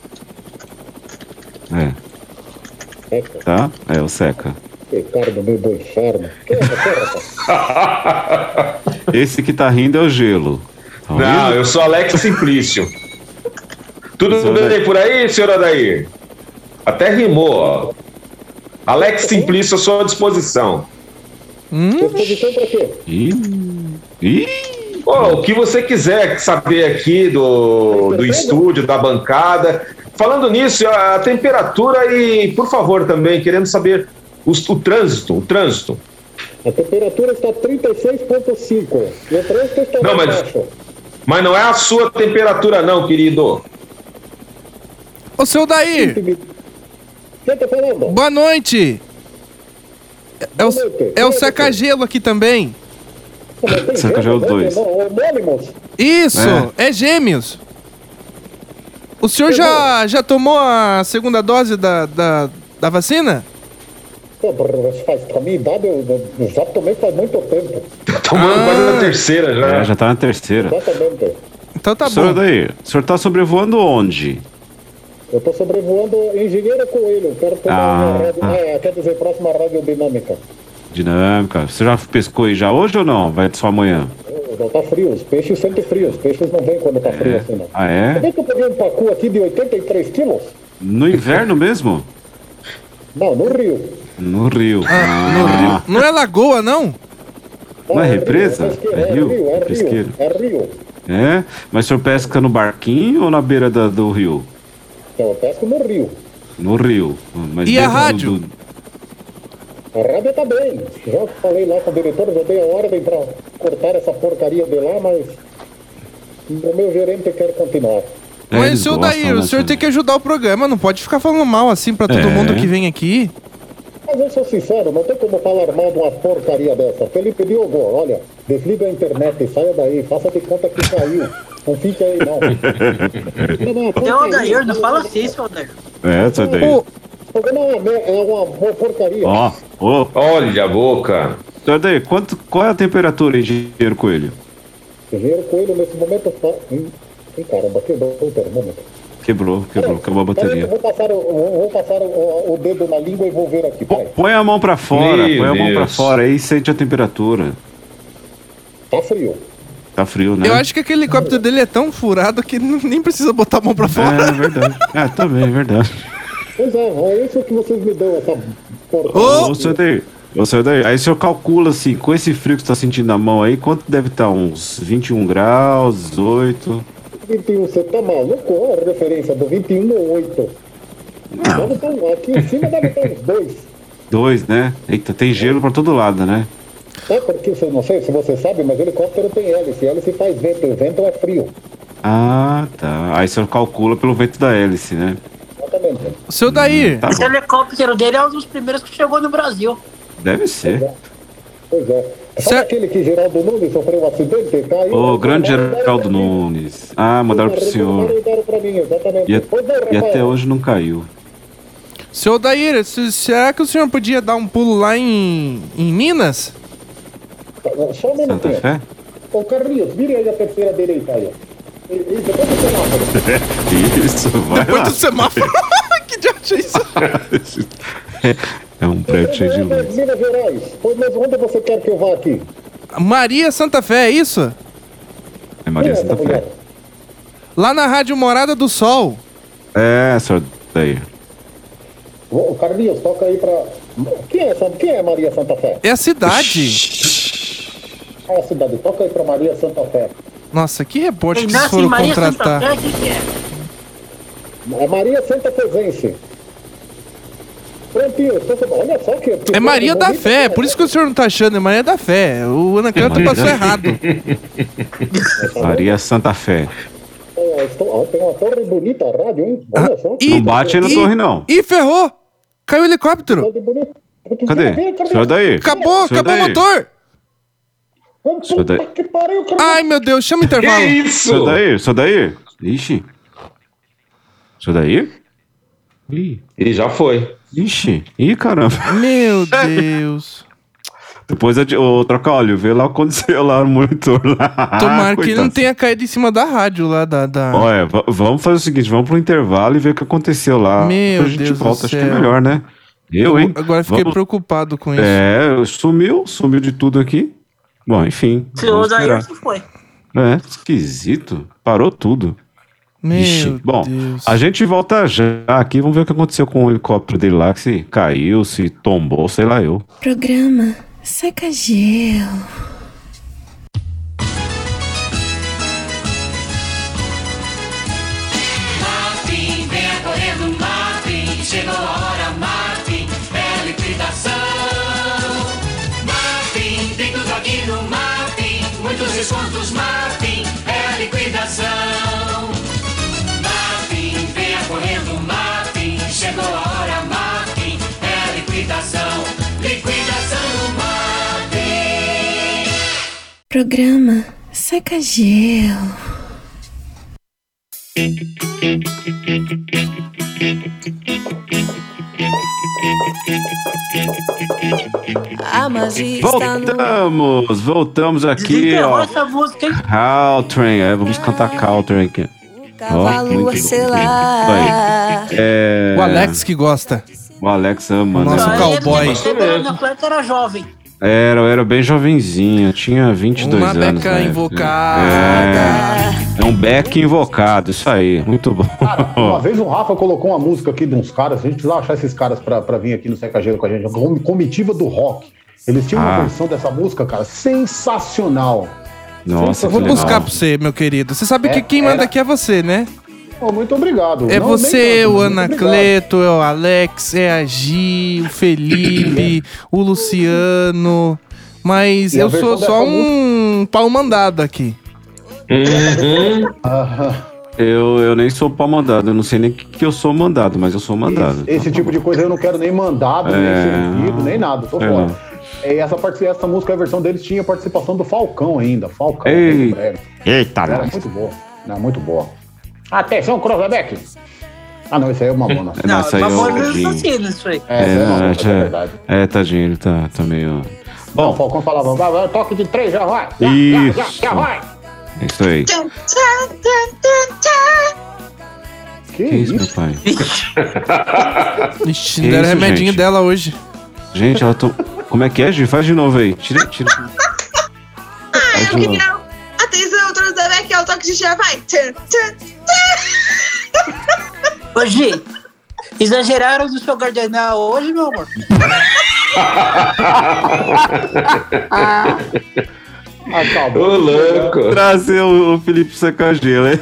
Speaker 1: É,
Speaker 6: Eca,
Speaker 1: tá? É, o Seca.
Speaker 6: Ricardo meio do inferno.
Speaker 1: Esse que tá rindo é o Gelo. Tá
Speaker 5: Não, eu sou Alex Simplício. Tudo bem
Speaker 1: Alex.
Speaker 5: por aí, senhor Adair? Até rimou, ó. Alex Simplício à sua disposição.
Speaker 6: Disposição pra quê?
Speaker 1: Ih, ih,
Speaker 5: Ô, o que você quiser saber aqui do, do estúdio, da bancada. Falando nisso, a, a temperatura e, por favor, também, querendo saber os- o trânsito, o trânsito.
Speaker 6: A temperatura está 36,5. E o trânsito está
Speaker 5: Não,
Speaker 6: mais
Speaker 5: mas-
Speaker 6: baixo.
Speaker 5: Mas não é a sua temperatura, não, querido.
Speaker 2: Ô, seu Daí,
Speaker 6: Quem tá falando?
Speaker 2: boa noite. É o, é o Seca Gelo aqui também.
Speaker 1: Os
Speaker 6: né,
Speaker 1: dois.
Speaker 6: não, Homônimos.
Speaker 2: Isso, é, gêmeos. O senhor já, já tomou a segunda dose da, da, da vacina?
Speaker 6: Pô, faz, pra minha idade, eu, eu já tomei faz muito tempo.
Speaker 5: Tá tomando
Speaker 2: Ah.
Speaker 5: quase a terceira já.
Speaker 1: é, já tá na terceira.
Speaker 6: Exatamente.
Speaker 2: Então tá
Speaker 1: senhor
Speaker 2: bom.
Speaker 1: daí, o senhor tá sobrevoando onde?
Speaker 6: Eu tô sobrevoando Engenheiro Coelho, perto
Speaker 1: Ah,
Speaker 6: da rádio,
Speaker 1: ah.
Speaker 6: é, quer dizer, próxima radiodinâmica.
Speaker 1: Dinâmica. Você já pescou aí já hoje ou não? Vai só amanhã?
Speaker 6: Já tá frio, os peixes sentem frio, os peixes não vêm quando tá frio assim, não.
Speaker 1: Ah, é?
Speaker 6: Sabia que eu peguei um pacu aqui de 83 quilos?
Speaker 1: No inverno mesmo?
Speaker 6: Não, no rio.
Speaker 1: No rio.
Speaker 2: Ah, no
Speaker 1: Ah.
Speaker 2: rio. Não é lagoa, não?
Speaker 1: Não é represa? É rio?
Speaker 6: é rio,
Speaker 1: Pesqueiro.
Speaker 6: é rio.
Speaker 1: É? Mas o senhor pesca no barquinho ou na beira da- do rio?
Speaker 6: Então eu pesco no rio.
Speaker 1: No rio. Mas
Speaker 2: E a rádio?
Speaker 1: do-
Speaker 6: A rádio tá bem. Já falei lá com o diretor, já dei a ordem pra cortar essa porcaria de lá, mas o meu gerente quer continuar.
Speaker 1: É,
Speaker 2: Mas, seu
Speaker 1: gostam,
Speaker 2: Daí, o
Speaker 1: né,
Speaker 2: senhor tem que ajudar o programa, não pode ficar falando mal assim pra todo
Speaker 1: É.
Speaker 2: mundo que vem aqui.
Speaker 6: Mas eu sou sincero, não tem como falar mal de uma porcaria dessa. Felipe Diogo, olha, desliga a internet, saia daí, faça de conta que caiu. Não fique aí, não.
Speaker 8: Seu Odair, não fala assim, seu Odair.
Speaker 1: É.
Speaker 2: Ô,
Speaker 6: O programa é uma, é uma, porcaria.
Speaker 1: Ó, ô.
Speaker 5: Olha a boca.
Speaker 1: Senhor daí, quanto, qual é a temperatura, engenheiro coelho?
Speaker 6: Engenheiro Coelho, nesse momento, tá... Ih, ih, caramba, quebrou o termômetro.
Speaker 1: Quebrou, quebrou, acabou a bateria.
Speaker 6: eu vou passar, o, vou passar o, o dedo na língua e vou ver aqui, peraí.
Speaker 1: Põe a mão pra fora,
Speaker 5: Meu
Speaker 1: põe a mão pra fora aí e sente a temperatura.
Speaker 6: Tá frio.
Speaker 1: Tá frio, né?
Speaker 2: eu acho que aquele helicóptero dele é tão furado que nem precisa botar a mão pra fora.
Speaker 1: É verdade. É, também, é verdade.
Speaker 6: Pois é, é isso que vocês me dão, essa porcaria.
Speaker 2: Ô,
Speaker 1: senhor daí, ô, daí, aí o senhor calcula assim, com esse frio que você tá sentindo na mão aí, quanto deve estar? Uns 21 graus, 18?
Speaker 6: 21, você tá maluco? Qual a referência do 21 ou 8? Deve estar, aqui em cima deve estar uns dois.
Speaker 1: 2, né? Eita, tem gelo pra todo lado, né?
Speaker 6: É porque, você- não sei se você sabe, mas helicóptero tem hélice. Hélice faz vento, o vento é frio.
Speaker 1: Ah, tá. Aí o senhor calcula pelo vento da hélice, né?
Speaker 6: Exatamente.
Speaker 2: seu Daí,
Speaker 1: Tá
Speaker 8: Esse
Speaker 1: bom.
Speaker 8: helicóptero dele é um dos primeiros que chegou no Brasil.
Speaker 1: Deve ser.
Speaker 6: Pois é. Sabe
Speaker 2: Certo.
Speaker 6: aquele que Geraldo Nunes sofreu um acidente? Caiu.
Speaker 1: Ô, grande
Speaker 6: Mandaram
Speaker 1: Geraldo. Nunes. Ah, mandaram pro senhor.
Speaker 6: Mim.
Speaker 1: E, a-
Speaker 6: é,
Speaker 1: e até hoje não caiu.
Speaker 2: seu Daí, se- será que o senhor podia dar um pulo lá em, em Minas?
Speaker 6: Só um
Speaker 1: Santa
Speaker 6: minutinho.
Speaker 1: Fé?
Speaker 6: Ô, Carlinhos, vire aí a terceira direita aí. ó. Depois do semáforo.
Speaker 1: Isso, vai
Speaker 2: Depois
Speaker 1: lá.
Speaker 2: do semáforo. que diabo é isso?
Speaker 1: É um prédio cheio de luz.
Speaker 6: Minas Gerais. Mas onde você quer que eu vá aqui?
Speaker 2: Maria Santa Fé, é isso?
Speaker 1: É Maria Santa Fé.
Speaker 2: Lá na Rádio Morada do Sol.
Speaker 1: É, senhor daí.
Speaker 6: Ô, Carlinhos, toca aí pra. Quem é, quem é Maria Santa Fé?
Speaker 2: É a cidade.
Speaker 6: É a cidade? Toca aí pra Maria Santa Fé.
Speaker 2: Nossa, que repórter
Speaker 8: Quem
Speaker 2: que vocês foram
Speaker 8: Maria Santa
Speaker 2: contratar.
Speaker 8: Fé, quem que é?
Speaker 6: É Maria Santa Fezense. Olha só que. que
Speaker 2: É Maria da Fé,
Speaker 6: né?
Speaker 2: por isso que o senhor não tá achando, é Maria da Fé. O Anacanto
Speaker 1: Maria
Speaker 2: passou
Speaker 1: da-
Speaker 2: errado.
Speaker 1: Maria Santa Fé.
Speaker 6: Ó, Tem uma torre bonita, a rádio, hein? Olha só.
Speaker 2: E-
Speaker 1: Não bate na
Speaker 2: e-
Speaker 1: torre, não.
Speaker 2: Ih, ferrou! Caiu o helicóptero!
Speaker 1: Cadê? Senhor daí.
Speaker 2: Acabou,
Speaker 1: Senhor
Speaker 2: acabou o motor!
Speaker 6: Que.
Speaker 2: Ai, meu Deus, chama o
Speaker 5: Que
Speaker 2: intervalo.
Speaker 5: isso?
Speaker 1: Senhor daí, senhor daí. Ixi. Senhor daí? Ih,
Speaker 5: E já foi.
Speaker 1: Ixi. Ih, caramba.
Speaker 2: Meu Deus.
Speaker 1: Depois eu, eu trocar óleo, vê lá o que aconteceu lá no monitor lá.
Speaker 2: Tomara que ele não tenha caído em cima da rádio lá da. da...
Speaker 1: Olha, va- vamos fazer o seguinte, vamos pro intervalo e ver o que aconteceu lá.
Speaker 2: Meu
Speaker 1: Depois a gente
Speaker 2: Deus
Speaker 1: volta, acho que é melhor, né? Eu, hein?
Speaker 2: Agora fiquei
Speaker 1: Vamos-
Speaker 2: preocupado com isso.
Speaker 1: É, sumiu, sumiu de tudo aqui. Bom, enfim. Esperar.
Speaker 8: que foi.
Speaker 1: É, esquisito. Parou tudo.
Speaker 2: Meu
Speaker 1: Ixi, bom,
Speaker 2: Deus.
Speaker 1: a gente volta já aqui, vamos ver o que aconteceu com o helicóptero dele lá, que se caiu, se tombou, sei lá eu.
Speaker 4: Programa Seca Gelo.
Speaker 10: Martin, venha correndo, Martin. Chegou a hora, Martin. É liquidação. Martin, tem tudo aqui no Martin. Muitos descontos, Martin.
Speaker 4: Programa Seca Gelo.
Speaker 1: Voltamos, voltamos aqui, ó.
Speaker 8: essa música, hein?
Speaker 1: Caltrain, é, vamos cantar Caltrain aqui.
Speaker 4: cavalo
Speaker 1: bom.
Speaker 4: selar.
Speaker 1: É,
Speaker 2: O Alex que gosta.
Speaker 1: O Alex ama,
Speaker 2: Nosso
Speaker 1: né?
Speaker 2: cowboy.
Speaker 8: Ele era jovem.
Speaker 1: Era, eu era bem jovenzinho, eu tinha 22
Speaker 2: Uma
Speaker 1: anos.
Speaker 2: beca
Speaker 1: né?
Speaker 2: invocada.
Speaker 1: É, é um beck invocado, isso aí, muito bom.
Speaker 6: Uma vez o Rafa colocou uma música aqui de uns caras, a gente precisa achar esses caras pra, pra vir aqui no Seca Gelo com a gente, Com- comitiva do rock. Eles tinham uma
Speaker 1: Ah.
Speaker 6: versão dessa música, cara, sensacional.
Speaker 1: Nossa,
Speaker 2: Eu vou
Speaker 1: que legal.
Speaker 2: buscar pra você, meu querido. Você sabe que
Speaker 6: É,
Speaker 2: quem manda
Speaker 6: era-
Speaker 2: aqui é você, né?
Speaker 6: Pô, muito obrigado.
Speaker 2: É
Speaker 6: Não,
Speaker 2: você,
Speaker 6: tanto,
Speaker 2: o. Anacleto, é o Alex, é a Gi, o Felipe, o Luciano. Mas
Speaker 6: E
Speaker 2: eu sou só
Speaker 6: dessa
Speaker 2: um pau mandado aqui.
Speaker 5: Uhum.
Speaker 1: Eu, eu nem sou pau mandado, eu não sei nem que, que eu sou mandado, mas eu sou mandado.
Speaker 6: esse, esse tipo de coisa eu não quero nem mandado,
Speaker 1: É.
Speaker 6: nem servido, nem nada, tô
Speaker 1: É,
Speaker 6: fora. E essa, parte, essa música, a versão deles tinha participação do Falcão ainda. Falcão.
Speaker 1: Ei. Eita,
Speaker 6: Era
Speaker 1: nós.
Speaker 6: muito boa. Não, muito boa. Atenção, Cruzebeck! Ah, não, esse aí é o Mamona.
Speaker 1: É, não, essa aí é o
Speaker 8: Mamona
Speaker 1: Dinho.
Speaker 8: assassino, isso aí.
Speaker 6: É, é o Mamona,
Speaker 1: acho-
Speaker 6: é verdade.
Speaker 1: é, tadinho, ele tá, tá meio.
Speaker 6: Não, o
Speaker 1: Bom,
Speaker 6: Falcão falava, vai, vai, toque de três, já vai. Já, já, já,
Speaker 1: Isso.
Speaker 6: já vai.
Speaker 1: é isso aí.
Speaker 6: Que
Speaker 1: Que isso,
Speaker 6: isso?
Speaker 1: meu pai?
Speaker 2: Ixi, deram
Speaker 1: isso,
Speaker 2: remedinho
Speaker 1: gente?
Speaker 2: dela hoje.
Speaker 1: Gente, ela tô. Como é que é, Gi? Faz de novo aí. Tira, tira. Faz
Speaker 3: Eu
Speaker 1: de novo.
Speaker 3: É o toque de já vai. Tchan.
Speaker 8: Ô, Gi, exageraram do seu cardenal hoje, meu amor?
Speaker 6: Acabou.
Speaker 5: Ô, louco.
Speaker 1: Trazer o, o Felipe Sacagelo.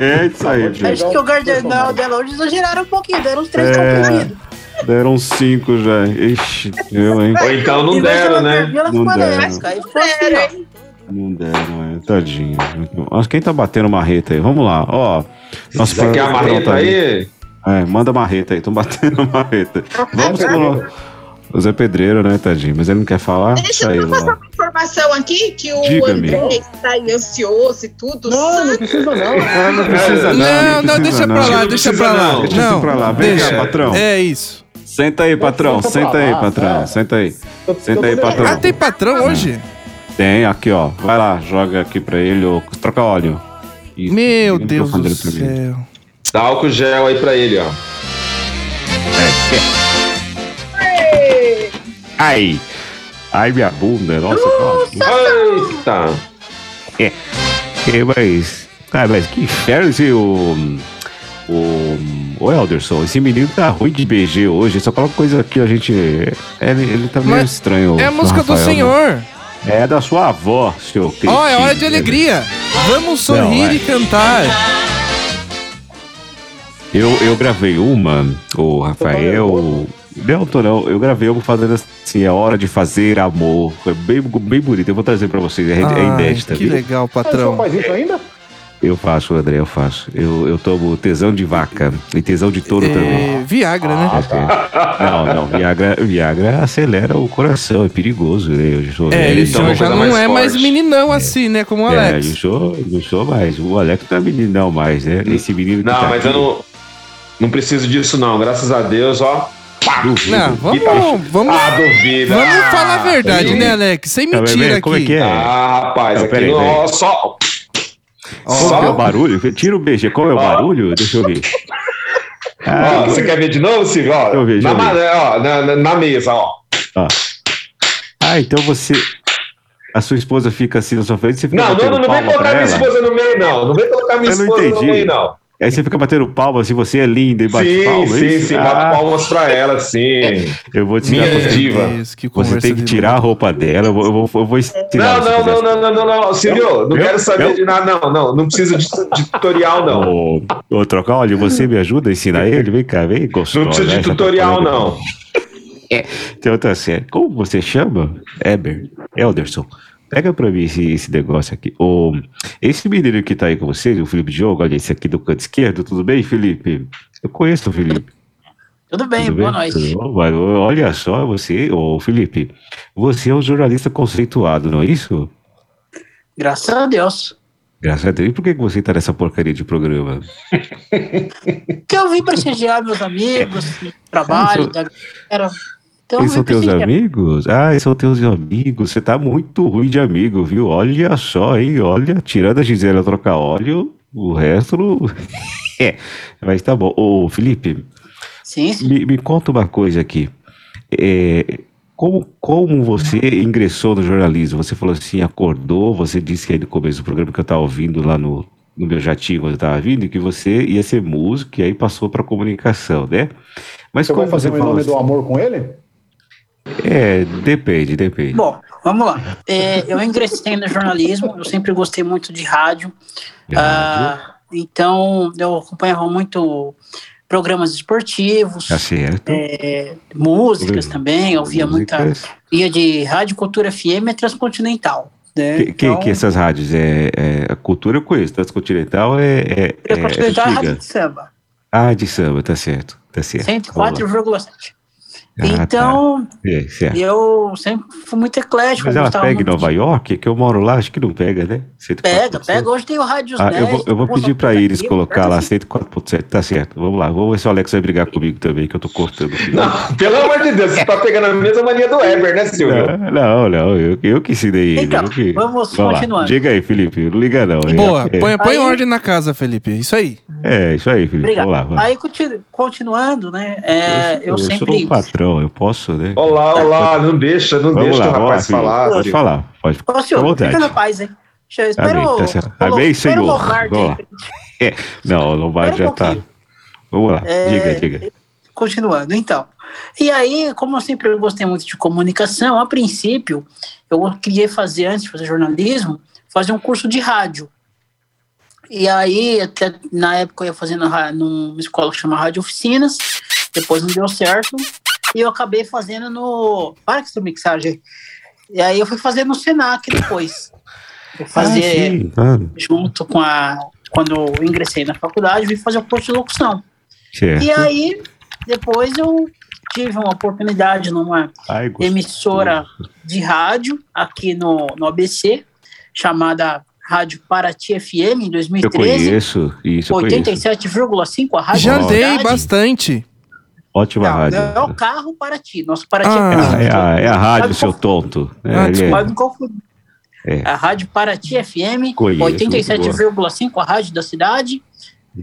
Speaker 1: É isso aí, gente.
Speaker 8: Acho que o cardenal dela hoje exageraram um pouquinho, deram uns três
Speaker 1: É.
Speaker 8: comprimidos.
Speaker 1: Deram cinco já. Ixi, eu, hein?
Speaker 5: Ou então não deram, né?
Speaker 1: Não deram.
Speaker 8: ficou assim, ó.
Speaker 1: Não deram, é. Tadinho. Acho que quem tá batendo marreta aí? Vamos lá, ó. Nosso
Speaker 5: Você quer a marreta
Speaker 1: tá
Speaker 5: aí?
Speaker 1: É, manda marreta aí, tão batendo marreta. Vamos pro. O Zé Pedreiro, né, tadinho? Mas ele não quer falar?
Speaker 3: Deixa eu passar
Speaker 1: lá.
Speaker 3: uma informação aqui que o. André está aí ansioso e tudo.
Speaker 6: Não, não precisa não.
Speaker 1: Ah, não precisa não.
Speaker 2: Não, não, deixa
Speaker 1: não.
Speaker 2: pra lá,
Speaker 5: Não
Speaker 2: deixa pra lá.
Speaker 5: não.
Speaker 1: Deixa isso pra lá. Vem cá,
Speaker 2: deixa.
Speaker 1: patrão.
Speaker 2: É isso.
Speaker 1: Senta aí, patrão.
Speaker 6: Senta
Speaker 1: aí, patrão.
Speaker 6: é.
Speaker 1: Senta aí. Senta
Speaker 6: tô
Speaker 1: aí, patrão.
Speaker 2: Ah, tem patrão hoje?
Speaker 1: Tem, aqui, ó. Vai lá, joga aqui pra ele, ô. Troca óleo. Isso,
Speaker 2: Meu Deus do céu.
Speaker 5: Dá álcool gel aí pra ele, ó.
Speaker 1: Ai! Ai, minha bunda. Nossa, cara.
Speaker 5: Eita!
Speaker 1: É, mas. Cara, mas que inferno esse o. O. O Elderson, esse menino tá ruim de BG hoje, só coloca coisa aqui, a gente. Ele, ele tá meio
Speaker 2: Mas
Speaker 1: estranho.
Speaker 2: É a música do
Speaker 1: Rafael, né?
Speaker 2: senhor.
Speaker 1: É da sua avó, seu
Speaker 2: Ó, é hora de alegria. Vamos sorrir
Speaker 1: Não, é.
Speaker 2: e cantar.
Speaker 1: Eu, eu gravei uma, o Rafael. Não, tô não. Eu gravei uma fazendo assim, é hora de fazer amor. Foi bem, bem bonito. Eu vou trazer pra vocês. É, é
Speaker 2: Ai,
Speaker 1: inédita,
Speaker 2: que
Speaker 1: viu?
Speaker 2: legal, patrão.
Speaker 6: faz isso ainda?
Speaker 1: Eu faço, André, eu faço. Eu, eu tomo tesão de vaca e tesão de touro também.
Speaker 2: É, Viagra, né?
Speaker 1: Não, não, Viagra, Viagra acelera o coração, é perigoso, né? Eu sou
Speaker 2: É, ele
Speaker 5: então
Speaker 2: já, não
Speaker 5: mais
Speaker 2: é mais meninão assim, né? Como o
Speaker 1: É,
Speaker 2: Alex.
Speaker 1: eu sou, eu sou mais. O Alex não é meninão mais, né? Esse menino que
Speaker 5: Não,
Speaker 1: tá
Speaker 5: mas
Speaker 1: aqui,
Speaker 5: eu não, não preciso disso, não. Graças a Deus, ó.
Speaker 1: duvido.
Speaker 2: Não, vamos,
Speaker 5: tá-
Speaker 2: vamos,
Speaker 5: Ah,
Speaker 2: vamos
Speaker 5: Ah,
Speaker 2: falar a verdade,
Speaker 5: sim.
Speaker 2: né, Alex? Sem
Speaker 1: Tá,
Speaker 2: mentira
Speaker 1: como é
Speaker 2: aqui.
Speaker 1: que é?
Speaker 5: Ah, rapaz,
Speaker 1: Não,
Speaker 5: aqui
Speaker 1: peraí,
Speaker 5: no,
Speaker 1: peraí.
Speaker 5: ó, só.
Speaker 1: Qual é o barulho? Tira o BG, qual é o barulho? Deixa eu ver.
Speaker 5: Ó,
Speaker 1: Ah,
Speaker 5: você quer ver de novo, Silvio? Ó,
Speaker 1: eu
Speaker 5: na,
Speaker 1: eu
Speaker 5: ó, na, na- na mesa, ó.
Speaker 1: ah, então você. A sua esposa fica assim na sua frente, você fica
Speaker 5: Não, não, não, não vem colocar minha esposa no meio, não. Não vem colocar minha
Speaker 1: Eu
Speaker 5: esposa no meio, não.
Speaker 1: Aí você fica batendo palma, assim, você é linda e bate
Speaker 5: sim,
Speaker 1: palma, é
Speaker 5: sim,
Speaker 1: isso?
Speaker 5: sim.
Speaker 1: Ah,
Speaker 5: Bato palmas pra ela, sim.
Speaker 1: Eu vou tirar
Speaker 5: Minha
Speaker 1: você.
Speaker 5: diva.
Speaker 2: Que
Speaker 1: Você tem que tirar a roupa dela, eu vou, eu vou, eu vou tirar
Speaker 5: Não, não, não, não, não, não, não. Silvio, não
Speaker 1: Eu?
Speaker 5: quero saber
Speaker 1: Eu?
Speaker 5: de nada, não, não. Não precisa de, de tutorial, não.
Speaker 1: Ô, ô, trocar, olha, você me ajuda a ensinar ele? Vem cá, vem, gostosa.
Speaker 5: Não precisa de
Speaker 1: essa
Speaker 5: tutorial, não.
Speaker 1: Tem outra série. Como você chama? Eber. Elderson. Pega pra mim esse, esse negócio aqui. O, esse menino que tá aí com vocês, o Felipe Diogo, olha esse aqui do canto esquerdo, tudo bem, Felipe? Eu conheço o Felipe.
Speaker 8: Tudo bem,
Speaker 1: Tudo
Speaker 8: boa
Speaker 1: bem?
Speaker 8: noite.
Speaker 1: Olha só, você, ô Felipe, você é um jornalista conceituado, não é isso?
Speaker 8: Graças a Deus.
Speaker 1: Graças a Deus. E por que você tá nessa porcaria de programa?
Speaker 8: Que eu vim prestigiar meus amigos, trabalho, da galera. Então,
Speaker 1: Eles são teus
Speaker 8: prestigiar.
Speaker 1: amigos? Ah, eles são teus amigos. Você tá muito ruim de amigo, viu? Olha só, hein? Olha, tirando a Gisela trocar óleo, o resto. é, mas tá bom. Ô, Felipe,
Speaker 8: Sim,
Speaker 1: me, me conta uma coisa aqui. É, como, como você ingressou no jornalismo? Você falou assim, acordou, você disse que aí no começo do programa que eu estava ouvindo lá no, no meu jatinho quando eu estava vindo, que você ia ser músico e aí passou para comunicação, né? Mas
Speaker 6: Você vai
Speaker 1: como
Speaker 6: fazer
Speaker 1: você
Speaker 6: o Nome do
Speaker 1: assim-
Speaker 6: Amor com ele?
Speaker 1: É, depende, depende.
Speaker 8: Bom, vamos lá. É, eu ingressei no jornalismo, eu sempre gostei muito de rádio. Ah, então, eu acompanhava muito programas esportivos,
Speaker 1: Tá
Speaker 8: é, músicas também, eu ouvia muita.
Speaker 1: Músicas.
Speaker 8: Ia de Rádio Cultura FM a Transcontinental. Né?
Speaker 1: Que, que,
Speaker 8: Então,
Speaker 1: que essas rádios? É, é- a cultura eu conheço, Transcontinental é, é, é,
Speaker 8: Transcontinental é
Speaker 1: antiga.
Speaker 8: Rádio de Samba,
Speaker 1: Ah, de samba, tá certo. Tá certo. Vamos lá.
Speaker 8: 104,7.
Speaker 1: Ah,
Speaker 8: então,
Speaker 1: tá. É,
Speaker 8: eu sempre fui muito eclético.
Speaker 1: Mas ela pega em Nova York, que eu moro lá, acho que não pega, né? 104.7.
Speaker 8: Pega, pega. Hoje tem o Rádio
Speaker 1: Ah, eu vou, eu vou pedir pra Iris colocar lá
Speaker 8: assim.
Speaker 1: 104.7, tá certo. Vamos lá, vamos ver se o Alex vai brigar comigo também, que eu tô cortando.
Speaker 5: Não, pelo amor de Deus, você tá pegando a mesma mania do Weber, né, Silvio?
Speaker 1: Não, não, não, eu, eu que ensinei ele.
Speaker 8: Então,
Speaker 1: que...
Speaker 8: vamos
Speaker 1: lá.
Speaker 8: continuando.
Speaker 1: Diga aí, Felipe, não liga não.
Speaker 2: Boa,
Speaker 1: é,
Speaker 2: põe, põe
Speaker 8: Aí-
Speaker 2: ordem na casa, Felipe. Isso aí.
Speaker 1: É, isso aí, Felipe,
Speaker 8: Obrigado.
Speaker 1: vamos lá. Vamos.
Speaker 8: Aí, continu- continuando, né? é, eu,
Speaker 1: eu sou
Speaker 8: sempre.
Speaker 1: o patrão, eu posso, né?
Speaker 5: Olá, olá, não deixa, não
Speaker 1: Vamos
Speaker 5: deixa
Speaker 1: lá,
Speaker 5: o
Speaker 1: vamos lá,
Speaker 5: rapaz falar.
Speaker 1: Pode falar, pode à
Speaker 8: senhor, fica na paz, hein? Deixa eu espero
Speaker 1: Amém, tá certo. Amém,
Speaker 8: espero o
Speaker 1: Senhor.
Speaker 8: Lombardi.
Speaker 1: É, Não, o Lombardi já
Speaker 8: um
Speaker 1: tá. Vamos lá,
Speaker 8: É,
Speaker 1: diga, diga.
Speaker 8: Continuando, então. E aí, como eu sempre gostei muito de comunicação, a princípio, eu queria fazer, antes de fazer jornalismo, fazer um curso de rádio. E aí, até na época, eu ia fazer na, numa escola que chama Rádio Oficinas, depois não deu certo, e eu acabei fazendo no. Para com essa mixagem. E aí, eu fui fazer no Senac depois. Eu fazer
Speaker 1: Ah, sim, claro.
Speaker 8: junto com a. Quando eu ingressei na faculdade, eu fui fazer o curso de locução.
Speaker 1: Certo.
Speaker 8: E aí, depois eu tive uma oportunidade numa
Speaker 1: Ai,
Speaker 8: emissora de rádio aqui no, no ABC, chamada Rádio Paraty FM, em
Speaker 1: Eu
Speaker 8: 2013.
Speaker 1: conheço, isso, eu conheço.
Speaker 8: 87,5 a rádio
Speaker 2: Já dei bastante.
Speaker 1: Ótima
Speaker 8: Não,
Speaker 1: rádio.
Speaker 8: não é o carro Paraty. Nosso Paraty
Speaker 2: Ah.
Speaker 8: é
Speaker 1: É, a- é a, é a rádio, seu tonto. É,
Speaker 2: Ah,
Speaker 1: é-
Speaker 8: Pode me confundir.
Speaker 1: É.
Speaker 8: A Rádio Paraty FM,
Speaker 1: Conheço,
Speaker 8: 87,5 a rádio da cidade,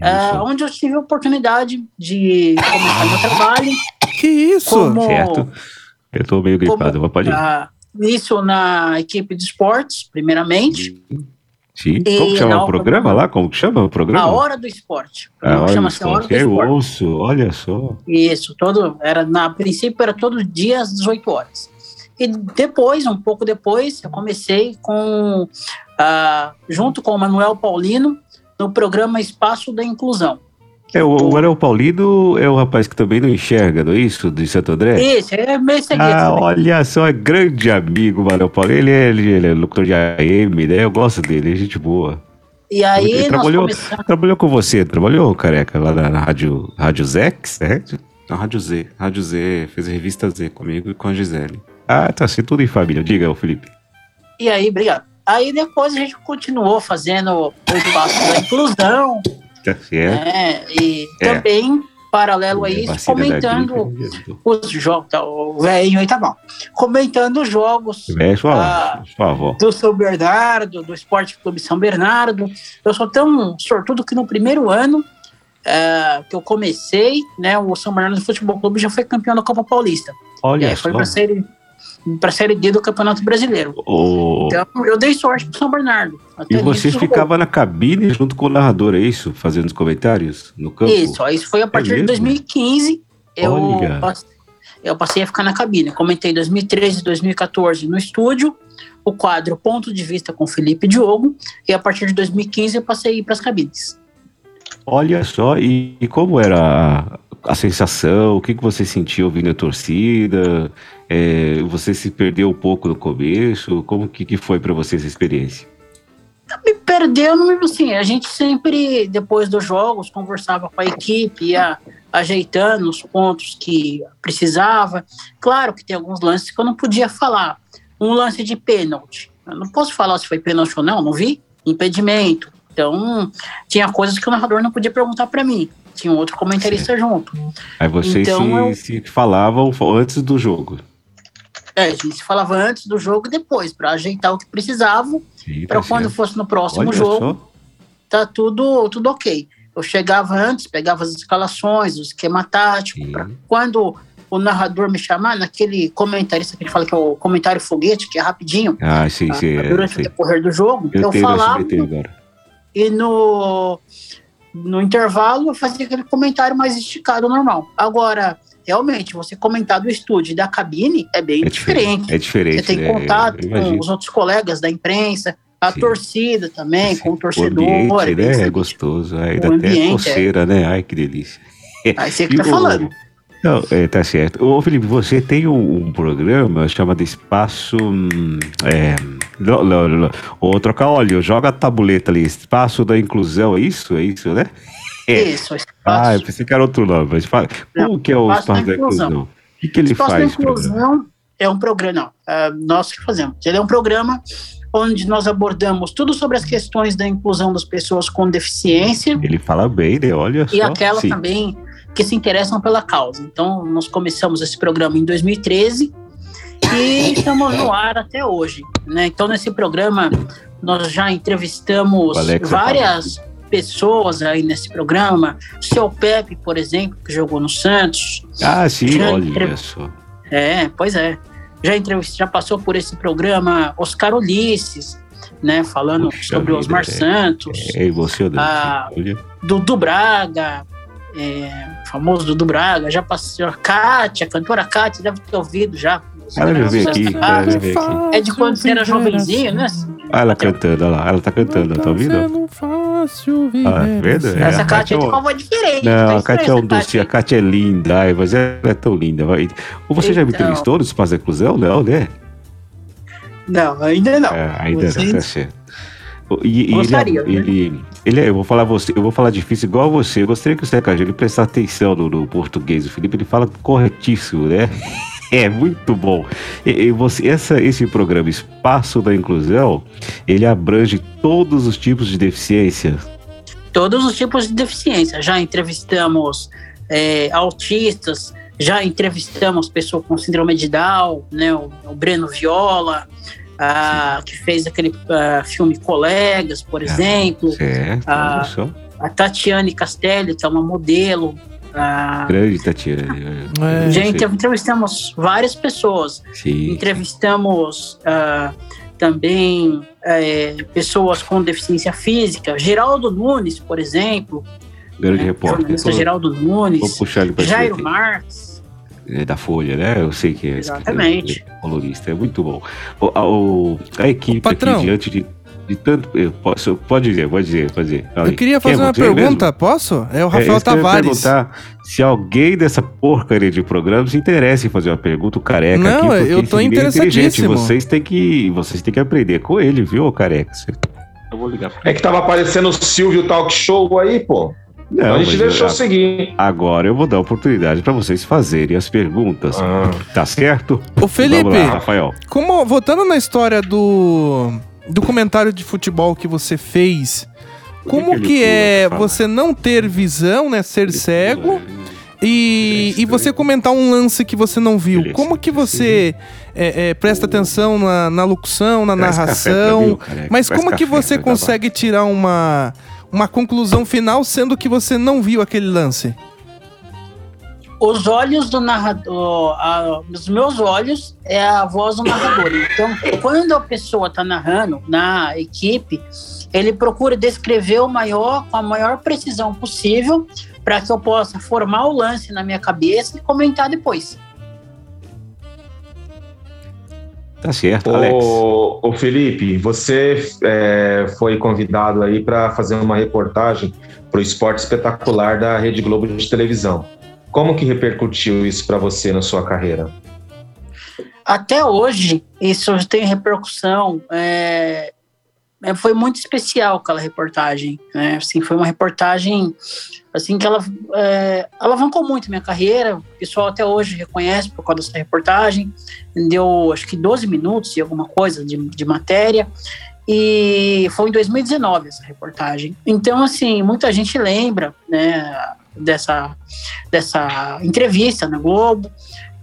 Speaker 8: é, onde eu tive a oportunidade de começar meu trabalho.
Speaker 2: Que isso?
Speaker 8: Como,
Speaker 1: Certo. Eu tô meio gripado, mas pode ir.
Speaker 8: ah, isso na equipe de esportes, primeiramente.
Speaker 1: Sim.
Speaker 8: e
Speaker 1: Como que chama o programa lá? Como que chama o programa?
Speaker 8: A Hora do Esporte.
Speaker 1: A hora do
Speaker 8: Hora
Speaker 1: esporte. Eu
Speaker 8: Esporte.
Speaker 1: ouço, olha só.
Speaker 8: Isso, todo, era, na princípio era todo dia às 18 horas. E depois, um pouco depois, eu comecei com, ah, junto com o Manuel Paulino, no programa Espaço da Inclusão.
Speaker 1: É, o, o Ariel Paulino é o rapaz que também não enxerga, não é isso? De Santo André?
Speaker 8: Esse é meio seguido.
Speaker 1: Ah,
Speaker 8: também.
Speaker 1: olha só, é grande amigo, Manuel Paulino. Ele é, ele, ele é locutor de AM, né? Eu gosto dele, é gente boa.
Speaker 8: E aí
Speaker 1: ele
Speaker 8: nós
Speaker 1: trabalhou,
Speaker 8: começamos.
Speaker 1: trabalhou com você, trabalhou, careca, lá na, na rádio, rádio Zex, é? Na Rádio Z, Rádio Z, fez a revista Z comigo e com a Gisele. Ah, tá assim, tudo em família. Diga, ô Felipe.
Speaker 8: E aí, obrigado. Aí depois a gente continuou fazendo o Espaço da Inclusão,
Speaker 1: Tá certo.
Speaker 8: né? E
Speaker 1: É.
Speaker 8: também, paralelo a isso, comentando os jogos. Tá, o velhinho aí tá bom. Comentando os jogos
Speaker 1: É, sua,
Speaker 8: Ah.
Speaker 1: sua avó.
Speaker 8: do São Bernardo, do Esporte Clube São Bernardo. Eu sou tão sortudo que no primeiro ano eh, que eu comecei, né, o São Bernardo Futebol Clube já foi campeão da Copa Paulista. e
Speaker 1: Olha
Speaker 8: foi para série para série D do Campeonato Brasileiro.
Speaker 1: Ô,
Speaker 8: Então eu dei sorte pro São Bernardo.
Speaker 1: e você ficava na cabine junto com o narrador, é isso? Fazendo os comentários no campo?
Speaker 8: Isso, isso foi a partir de
Speaker 1: mesmo?
Speaker 8: 2015. Eu,
Speaker 1: Olha.
Speaker 8: passe- eu passei a ficar na cabine. Comentei 2013 e 2014 no estúdio, o quadro Ponto de Vista com Felipe Diogo, e a partir de 2015 eu passei a ir para as cabines.
Speaker 1: Olha só, e, e como era a, a sensação? O que, que você sentiu ouvindo a torcida? É, você se perdeu um pouco no começo? Como que, que foi para você essa experiência?
Speaker 8: Me perdeu, assim, a gente sempre, depois dos jogos, conversava com a equipe, ia ajeitando os pontos que precisava. Claro que tem alguns lances que eu não podia falar. Um lance de pênalti. Eu não posso falar se foi pênalti ou não, não vi. impedimento. Então, tinha coisas que o narrador não podia perguntar para mim. Tinha um outro comentarista junto.
Speaker 1: Aí vocês
Speaker 8: Então,
Speaker 1: se,
Speaker 8: eu-
Speaker 1: se falavam antes do jogo.
Speaker 8: É, a gente falava antes do jogo e depois, para ajeitar o que precisava,
Speaker 1: Sim,
Speaker 8: para
Speaker 1: tá
Speaker 8: quando fosse no próximo
Speaker 1: Olha
Speaker 8: jogo,
Speaker 1: só.
Speaker 8: tá tudo, tudo ok. Eu chegava antes, pegava as escalações, o esquema tático, pra quando o narrador me chamar, naquele comentarista que a gente fala que é o comentário foguete, que é rapidinho,
Speaker 1: Ah, sim,
Speaker 8: ah,
Speaker 1: sim. é,
Speaker 8: durante o decorrer do jogo,
Speaker 1: Eu
Speaker 8: eu, falava e no, no intervalo eu fazia aquele comentário mais esticado normal. Agora, realmente, você comentar do estúdio e da cabine é bem
Speaker 1: É
Speaker 8: diferente.
Speaker 1: diferente. É diferente.
Speaker 8: Você tem
Speaker 1: né?
Speaker 8: Contato com os outros colegas da imprensa, a torcida também, com o
Speaker 1: O
Speaker 8: torcedor.
Speaker 1: ambiente,
Speaker 8: é
Speaker 1: né? É gostoso. Aí dá
Speaker 8: O
Speaker 1: até
Speaker 8: é.
Speaker 1: coceira, né? Ai, que delícia.
Speaker 8: Aí você que tá
Speaker 1: o-
Speaker 8: falando.
Speaker 1: Não, é, tá certo. Ô, Felipe, você tem um, um programa chamado Espaço. hum, É, não, não. Ô, trocar óleo, joga a tabuleta ali. Espaço da Inclusão, é isso? É isso, né? É.
Speaker 8: Isso, espaço,
Speaker 1: Ah, eu pensei que era outro nome. Mas fala, como que é o
Speaker 8: Espaço da
Speaker 1: Espaço da
Speaker 8: Inclusão.
Speaker 1: Inclusão? O que, que ele
Speaker 8: Espaço da
Speaker 1: faz? esse programa?
Speaker 8: Inclusão é um programa, não, é nós que fazemos. Ele é um programa onde nós abordamos tudo sobre as questões da inclusão das pessoas com deficiência
Speaker 1: Ele fala bem, né? Olha
Speaker 8: e
Speaker 1: só.
Speaker 8: aquelas
Speaker 1: Sim.
Speaker 8: também que se interessam pela causa. Então, nós começamos esse programa em 2013 e estamos no ar até hoje. Né? Então, nesse programa, nós já entrevistamos
Speaker 1: O Alex
Speaker 8: várias pessoas aí nesse programa. O seu Pepe, por exemplo, que jogou no Santos.
Speaker 1: Ah, sim,
Speaker 8: Já
Speaker 1: olha
Speaker 8: entre-
Speaker 1: só.
Speaker 8: É, pois é. Já entrevist... já passou por esse programa Oscar Ulisses, né? Falando sobre
Speaker 1: vida,
Speaker 8: Osmar
Speaker 1: é.
Speaker 8: Santos.
Speaker 1: É emocionante.
Speaker 8: Ah,
Speaker 1: Olha.
Speaker 8: Dudu Braga, é, famoso Dudu Braga, já passou a Kátia, a cantora Kátia, deve ter ouvido já.
Speaker 1: Ela já veio aqui, ela já veio aqui.
Speaker 8: É de quando você era jovenzinho, né?
Speaker 1: Ah, ela cantando, olha lá. Ela tá cantando, tá ouvindo?
Speaker 2: Fácil
Speaker 1: Ah, tá vendo? É,
Speaker 8: Essa
Speaker 1: a
Speaker 8: Kátia
Speaker 1: é
Speaker 8: tem
Speaker 1: um-
Speaker 8: uma voz diferente.
Speaker 1: Não,
Speaker 8: tá
Speaker 1: a Kátia é um doce, a Kátia é linda, ai, mas ela é tão linda. vai. Ou você já me
Speaker 8: Então.
Speaker 1: entrevistou no Espaço da Inclusão? Não, né?
Speaker 8: Não, ainda não.
Speaker 1: É, ainda
Speaker 8: Você-
Speaker 1: não, tá certo. E, e ele,
Speaker 8: Gostaria,
Speaker 1: é-
Speaker 8: né?
Speaker 1: ele, ele é- eu vou falar você, eu vou falar difícil igual você. Eu gostaria que o Zeca ele prestasse atenção no, no português. O Felipe ele fala corretíssimo, né? É muito bom. E, e você, essa, esse programa Espaço da Inclusão, ele abrange todos os tipos de deficiência.
Speaker 8: todos os tipos de deficiência. Já entrevistamos é, autistas, já entrevistamos pessoas com síndrome de Down, né, o, o Breno Viola, ah, que fez aquele ah, filme Colegas, por exemplo. Ah,
Speaker 1: olha só.
Speaker 8: A Tatiane Castelli, que é uma modelo. Ah,
Speaker 1: Grande Tatiana.
Speaker 2: É.
Speaker 8: Entre- entrevistamos várias pessoas.
Speaker 1: Sim.
Speaker 8: Entrevistamos ah, também eh, pessoas com deficiência física. Geraldo Nunes, por exemplo.
Speaker 1: Grande
Speaker 8: né,
Speaker 1: repórter.
Speaker 8: Jornalista
Speaker 1: Vou-
Speaker 8: Geraldo
Speaker 1: Vou
Speaker 8: Nunes.
Speaker 1: puxar ele pra
Speaker 8: Jairo
Speaker 1: cima.
Speaker 8: Marques.
Speaker 1: É da Folha, né? Eu sei que é.
Speaker 8: Exatamente.
Speaker 1: é colorista, é muito bom. O, a, o- a equipe
Speaker 2: Patrão.
Speaker 1: aqui, diante de, de tanto. Eu posso, pode dizer, pode dizer, pode dizer. Fala
Speaker 2: Eu
Speaker 1: aí.
Speaker 2: queria
Speaker 1: Quem é
Speaker 2: fazer uma
Speaker 1: você
Speaker 2: pergunta,
Speaker 1: mesmo?
Speaker 2: posso? É o
Speaker 1: É,
Speaker 2: Rafael
Speaker 1: isso que eu
Speaker 2: Tavares.
Speaker 1: perguntar se alguém dessa porcaria de programa se interessa em fazer uma pergunta, o careca
Speaker 2: Não,
Speaker 1: aqui, porque
Speaker 2: eu tô
Speaker 1: é inteligente.
Speaker 2: interessadíssimo.
Speaker 1: Vocês têm que, vocês têm que aprender com ele, viu, careca? Eu vou ligar
Speaker 5: É que tava aparecendo o Silvio Talk Show aí, pô.
Speaker 1: Não,
Speaker 5: Então a gente deixou
Speaker 1: eu-
Speaker 5: seguir.
Speaker 1: Agora eu vou dar a oportunidade para vocês fazerem as perguntas. Tá certo?
Speaker 2: Ô, Felipe.
Speaker 1: Lá, Rafael.
Speaker 2: Como, voltando na história do, do comentário de futebol que você fez, como
Speaker 1: ele
Speaker 2: que,
Speaker 1: pula
Speaker 2: é você não ter visão, né? Ser cego e, e você comentar um lance que você não viu? Como que você é, é, presta atenção na, na locução, na
Speaker 1: Traz
Speaker 2: narração?
Speaker 1: mim.
Speaker 2: Mas
Speaker 1: Traz
Speaker 2: como que você consegue tirar uma, uma conclusão final sendo que você não viu aquele lance?
Speaker 8: Os olhos do narrador, a- os meus olhos é a voz do narrador. Então, quando a pessoa está narrando na equipe, ele procura descrever o maior, com a maior precisão possível, para que eu possa formar o lance na minha cabeça e comentar depois.
Speaker 1: Tá certo, Alex.
Speaker 5: Ô, ô Felipe, você é, foi convidado aí para fazer uma reportagem para o Esporte Espetacular da Rede Globo de televisão. Como que repercutiu isso para você na sua carreira?
Speaker 8: Até hoje, isso tem repercussão. é, é, foi muito especial aquela reportagem. Né? Assim, foi uma reportagem assim que ela é, alavancou muito minha carreira. O pessoal até hoje reconhece por causa dessa reportagem. Deu acho que 12 minutos e alguma coisa de, de matéria. E foi em 2019 essa reportagem. Então, assim, muita gente lembra, né, dessa, dessa entrevista na Globo.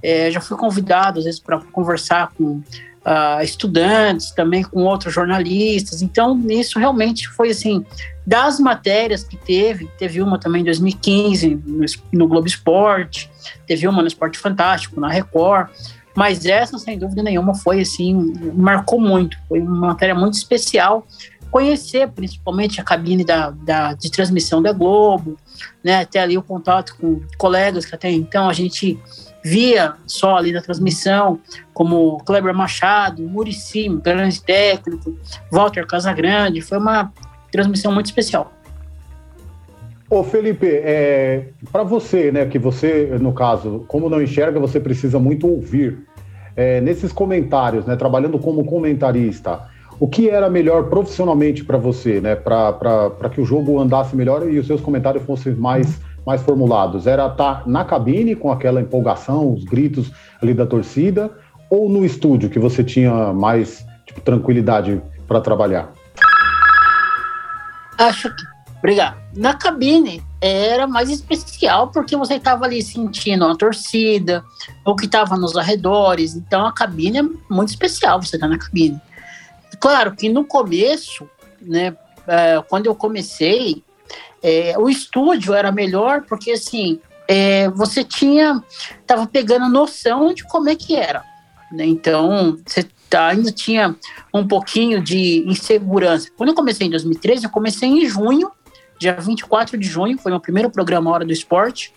Speaker 8: É, já fui convidado, às vezes, para conversar com ah, estudantes, também com outros jornalistas. Então, isso realmente foi, assim, das matérias que teve, teve uma também em 2015 no, no Globo Esporte, teve uma no Esporte Fantástico, na Record, mas essa, sem dúvida nenhuma, foi assim, marcou muito. Foi uma matéria muito especial. Conhecer principalmente a cabine da, da, de transmissão da Globo, né? Ter ali o contato com colegas que até então a gente via só ali na transmissão, como Kleber Machado, Murici, grande técnico, Walter Casagrande. Foi uma transmissão muito especial.
Speaker 6: Ô Felipe, é, para você, né, que você, no caso, como não enxerga, você precisa muito ouvir. É, nesses comentários, né, trabalhando como comentarista, o que era melhor profissionalmente para você, né, para que o jogo andasse melhor e os seus comentários fossem mais, mais formulados? Era estar na cabine com aquela empolgação, os gritos ali da torcida, ou no estúdio que você tinha mais tipo, tranquilidade para trabalhar?
Speaker 8: Acho que. Obrigado. Na cabine era mais especial porque você estava ali sentindo a torcida, o que estava nos arredores. Então a cabine é muito especial você estar tá na cabine. Claro que no começo, né, é, quando eu comecei, é, o estúdio era melhor porque assim é, você tinha estava pegando noção de como é que era. Né? Então você tá, ainda tinha um pouquinho de insegurança. Quando eu comecei em 2013, eu comecei em junho, dia 24 de junho, foi meu primeiro programa Hora do Esporte.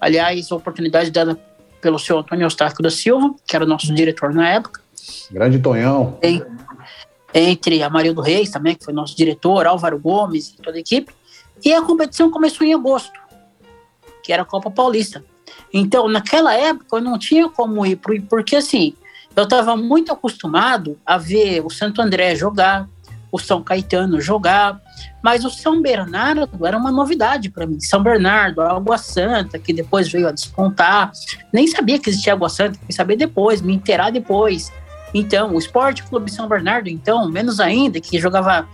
Speaker 8: Aliás, oportunidade dada pelo seu Antônio Eustáquio da Silva, que era nosso diretor na época.
Speaker 6: Grande Tonhão.
Speaker 8: Entre a Maria do Reis também, que foi nosso diretor, Álvaro Gomes e toda a equipe. E a competição começou em agosto, que era a Copa Paulista. Então, naquela época, eu não tinha como ir, porque assim, eu estava muito acostumado a ver o Santo André jogar, o São Caetano jogar, mas o São Bernardo era uma novidade para mim. São Bernardo, a Água Santa, que depois veio a despontar. Nem sabia que existia Água Santa, fui saber depois, me inteirar depois. Então, o Esporte Clube São Bernardo, então, menos ainda, que jogava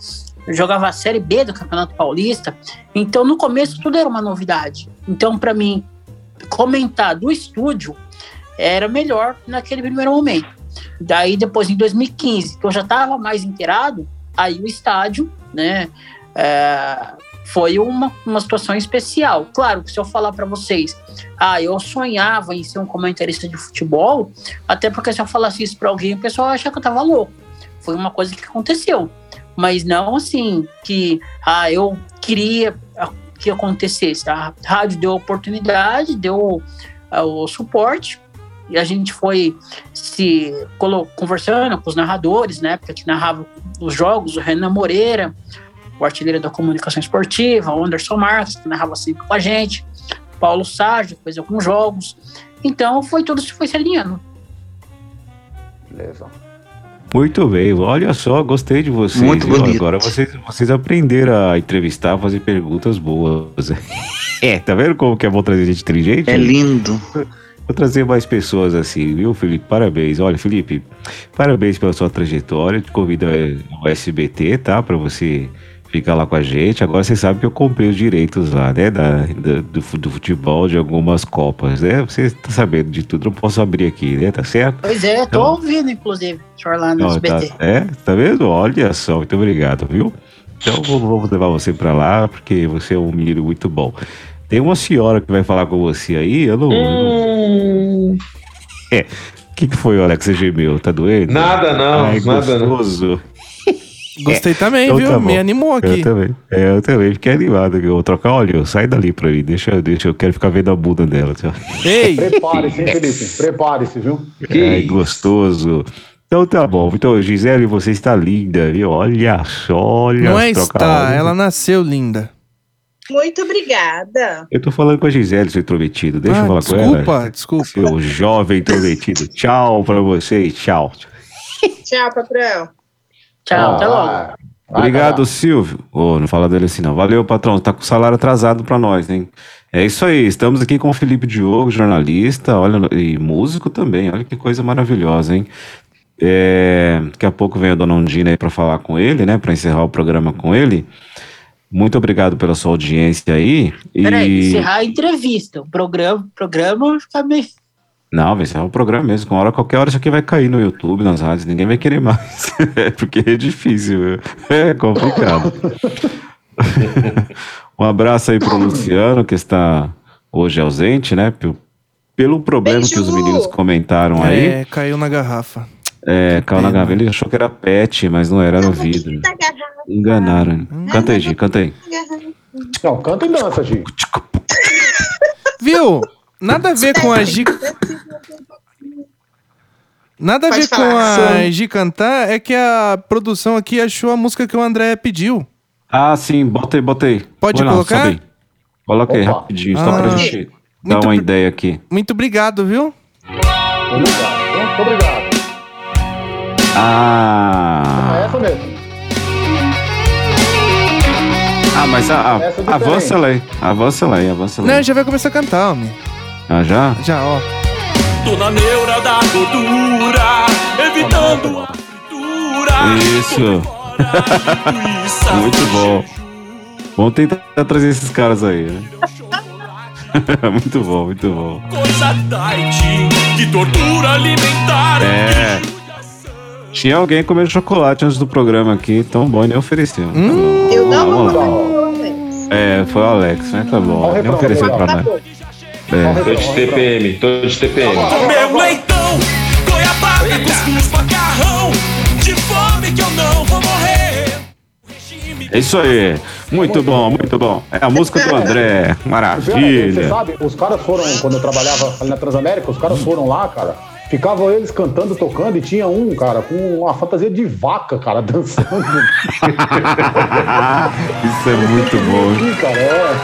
Speaker 8: jogava a Série B do Campeonato Paulista. Então, no começo, tudo era uma novidade. Então, para mim, comentar do estúdio era melhor naquele primeiro momento. Daí, depois, em 2015, que eu já estava mais inteirado, aí o estádio, né, é, foi uma, uma situação especial. Claro se eu falar para vocês, ah, eu sonhava em ser um comentarista de futebol, até porque se eu falasse isso para alguém, o pessoal acha que eu tava louco. Foi uma coisa que aconteceu. Mas não assim, que, ah, eu queria que acontecesse. A rádio deu oportunidade, deu uh, o suporte, e a gente foi se conversando com os narradores, né, porque que narrava os jogos, o Renan Moreira, o artilheiro da comunicação esportiva, o Anderson Marques, que narrava sempre com a gente, Paulo Sárgio, fez alguns jogos. Então foi tudo se foi se alinhando.
Speaker 6: Beleza.
Speaker 1: Muito bem, olha só, gostei de vocês.
Speaker 12: Muito
Speaker 1: viu?
Speaker 12: bonito.
Speaker 1: Agora vocês, vocês aprenderam a entrevistar, fazer perguntas boas. É, tá vendo como que é bom trazer gente inteligente?
Speaker 12: É lindo.
Speaker 1: Vou trazer mais pessoas assim, viu, Felipe? Parabéns. Olha, Felipe, parabéns pela sua trajetória. Te convido ao SBT, tá? Pra você ficar lá com a gente. Agora você sabe que eu comprei os direitos lá, né? Da, da- do, do futebol de algumas Copas, né? Você tá sabendo de tudo, não posso abrir aqui, né? Tá certo?
Speaker 8: Pois é, tô
Speaker 1: Então-
Speaker 8: ouvindo, inclusive, o senhor lá no
Speaker 1: Ó, tá,
Speaker 8: SBT.
Speaker 1: é, tá vendo? Olha só, muito obrigado, viu? Então vou- vamos levar você pra lá, porque você é um menino muito bom. Tem uma senhora que vai falar com você aí, eu não. eu não- É. O que, que foi, Alex? Você gemeu? Tá doendo?
Speaker 5: Nada não,
Speaker 1: Ai,
Speaker 5: nada não.
Speaker 2: Gostei também,
Speaker 1: Então
Speaker 2: viu?
Speaker 1: tá.
Speaker 2: Me animou aqui.
Speaker 1: Eu também. É, eu também fiquei animado. Eu vou trocar óleo. Sai dali pra mim. Deixa, deixa, eu quero ficar vendo a bunda dela.
Speaker 2: Ei!
Speaker 6: Prepare-se, hein, Felipe? Prepare-se, viu?
Speaker 1: Ai, gostoso. Então tá bom. Então, Gisele, você está linda, viu? Olha só, olha.
Speaker 2: Não é está, ela nasceu linda.
Speaker 3: Muito obrigada.
Speaker 1: Eu tô falando com a Gisele, seu intrometido. Deixa
Speaker 2: Ah,
Speaker 1: eu falar com ela.
Speaker 2: desculpa, desculpa.
Speaker 1: Seu jovem intrometido. Tchau pra vocês. Tchau.
Speaker 3: Tchau, patrão.
Speaker 8: Tchau,
Speaker 6: Ah,
Speaker 8: até logo.
Speaker 1: Obrigado, Silvio. Ô, não fala dele assim, não. Valeu, patrão. Tá com o salário atrasado pra nós, hein? É isso aí. Estamos aqui com o Felipe Diogo, jornalista, olha, e músico também. Olha que coisa maravilhosa, hein? É, daqui a pouco vem a dona Ondina aí para falar com ele, né? Para encerrar o programa com ele. Muito obrigado pela sua audiência aí.
Speaker 12: Peraí,
Speaker 1: E...
Speaker 12: encerrar a entrevista. O programa, programa fica meio.
Speaker 1: Não, vai encerrar o programa mesmo. Com hora, qualquer hora isso aqui vai cair no YouTube, nas rádios. Ninguém vai querer mais. Porque é difícil. É complicado. um abraço aí pro Luciano, que está hoje ausente, né? Pelo, pelo problema que os meninos comentaram aí.
Speaker 2: É, caiu na garrafa.
Speaker 1: É, caiu na gaveta. Ele achou que era pet, mas não era, era o vidro. Enganaram. Canta aí, Gi, canta aí.
Speaker 6: Não, canta e dança, Gi.
Speaker 2: Viu? Nada a ver com a Gi. Nada a
Speaker 3: Pode
Speaker 2: ver com a Gi cantar, é que a produção aqui achou a música que o André pediu.
Speaker 1: Ah, sim, bota aí.
Speaker 2: Pode
Speaker 1: lá,
Speaker 2: colocar?
Speaker 1: Coloca aí
Speaker 6: Opa.
Speaker 1: rapidinho, só
Speaker 2: Ah.
Speaker 1: pra gente dar uma ideia aqui.
Speaker 2: Muito obrigado, viu?
Speaker 6: Obrigado. Muito obrigado. É
Speaker 1: Ah,
Speaker 6: essa mesmo.
Speaker 1: ah mas a, a-
Speaker 6: é
Speaker 1: avança ela aí, avança ela aí, avança ela
Speaker 2: Não, já vai começar a cantar, homem.
Speaker 1: Ah, já?
Speaker 2: Já, ó.
Speaker 13: Tô na neura da gordura, evitando a fritura.
Speaker 1: Isso, muito bom. Vamos tentar trazer esses caras aí, né? muito bom, muito bom.
Speaker 13: Coisa que tortura alimentar.
Speaker 1: É. Tinha alguém comendo chocolate antes do programa aqui, tão bom e nem ofereceu.
Speaker 2: Hum.
Speaker 3: Eu não
Speaker 1: vamos lá. É, foi o Alex, né? Tá bom. Nem ofereceu pra nós. É.
Speaker 5: Tô de TPM, tô de TPM.
Speaker 13: Meu leitão, goiabada, cuscuz, macarrão. De fome que eu não vou morrer.
Speaker 1: É isso aí. Muito bom, muito bom. É a música do André.
Speaker 6: Você
Speaker 1: Maravilha.
Speaker 6: sabe, os caras foram, quando eu trabalhava ali na Transamérica, os caras foram lá, cara. Ficavam eles cantando, tocando, e tinha um, cara, com uma fantasia de vaca, cara, dançando.
Speaker 1: Isso é muito bom.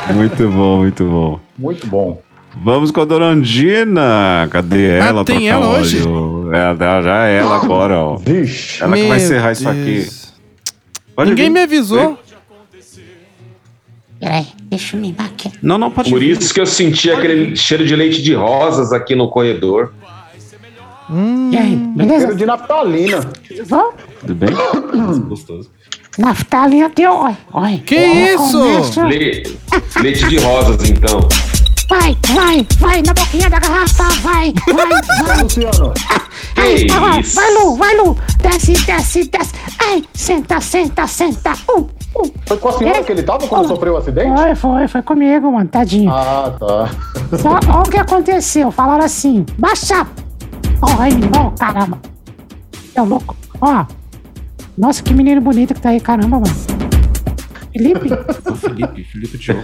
Speaker 6: É
Speaker 1: Muito bom, muito bom.
Speaker 6: muito bom.
Speaker 1: Vamos com a dona Andina. Cadê
Speaker 2: Ah,
Speaker 1: ela?
Speaker 2: tem
Speaker 1: trocar
Speaker 2: ela
Speaker 1: óleo?
Speaker 2: hoje?
Speaker 1: É, já- é ela agora, ó.
Speaker 6: Vixe.
Speaker 1: Ela que vai encerrar isso aqui. Pode
Speaker 2: Ninguém
Speaker 1: vir.
Speaker 2: me avisou.
Speaker 12: Peraí, deixa eu me maquiar.
Speaker 1: Não, não, pode
Speaker 5: Por
Speaker 1: vir.
Speaker 5: isso que eu senti aquele cheiro de leite de rosas aqui no corredor.
Speaker 2: Hum,
Speaker 12: E aí, beleza?
Speaker 6: Cheiro de naftalina.
Speaker 12: Vamos?
Speaker 1: Tudo bem? Gostoso.
Speaker 12: Naftalina olha. olha.
Speaker 2: Que
Speaker 12: Olha,
Speaker 2: isso?
Speaker 5: Leite de rosas, então.
Speaker 12: Vai, vai, vai, na boquinha da garrafa, vai, vai, vai.
Speaker 6: Luciano,
Speaker 12: Ai,
Speaker 5: Que
Speaker 12: agora,
Speaker 5: isso?
Speaker 12: vai, Lu, vai, Lu. Desce, desce, desce. Ai, senta, senta, senta. Um, um.
Speaker 6: foi com a senhora
Speaker 12: É.
Speaker 6: que ele tava quando sofreu o acidente?
Speaker 12: Foi, foi, foi comigo, mano, tadinho.
Speaker 6: Ah, tá.
Speaker 12: Só, olha o que aconteceu. Falaram assim, baixa. Ó, aí, ó, caramba. É louco. Ó. Nossa, que menino bonito que tá aí, caramba, mano. Felipe?
Speaker 1: O Felipe, Felipe Diogo.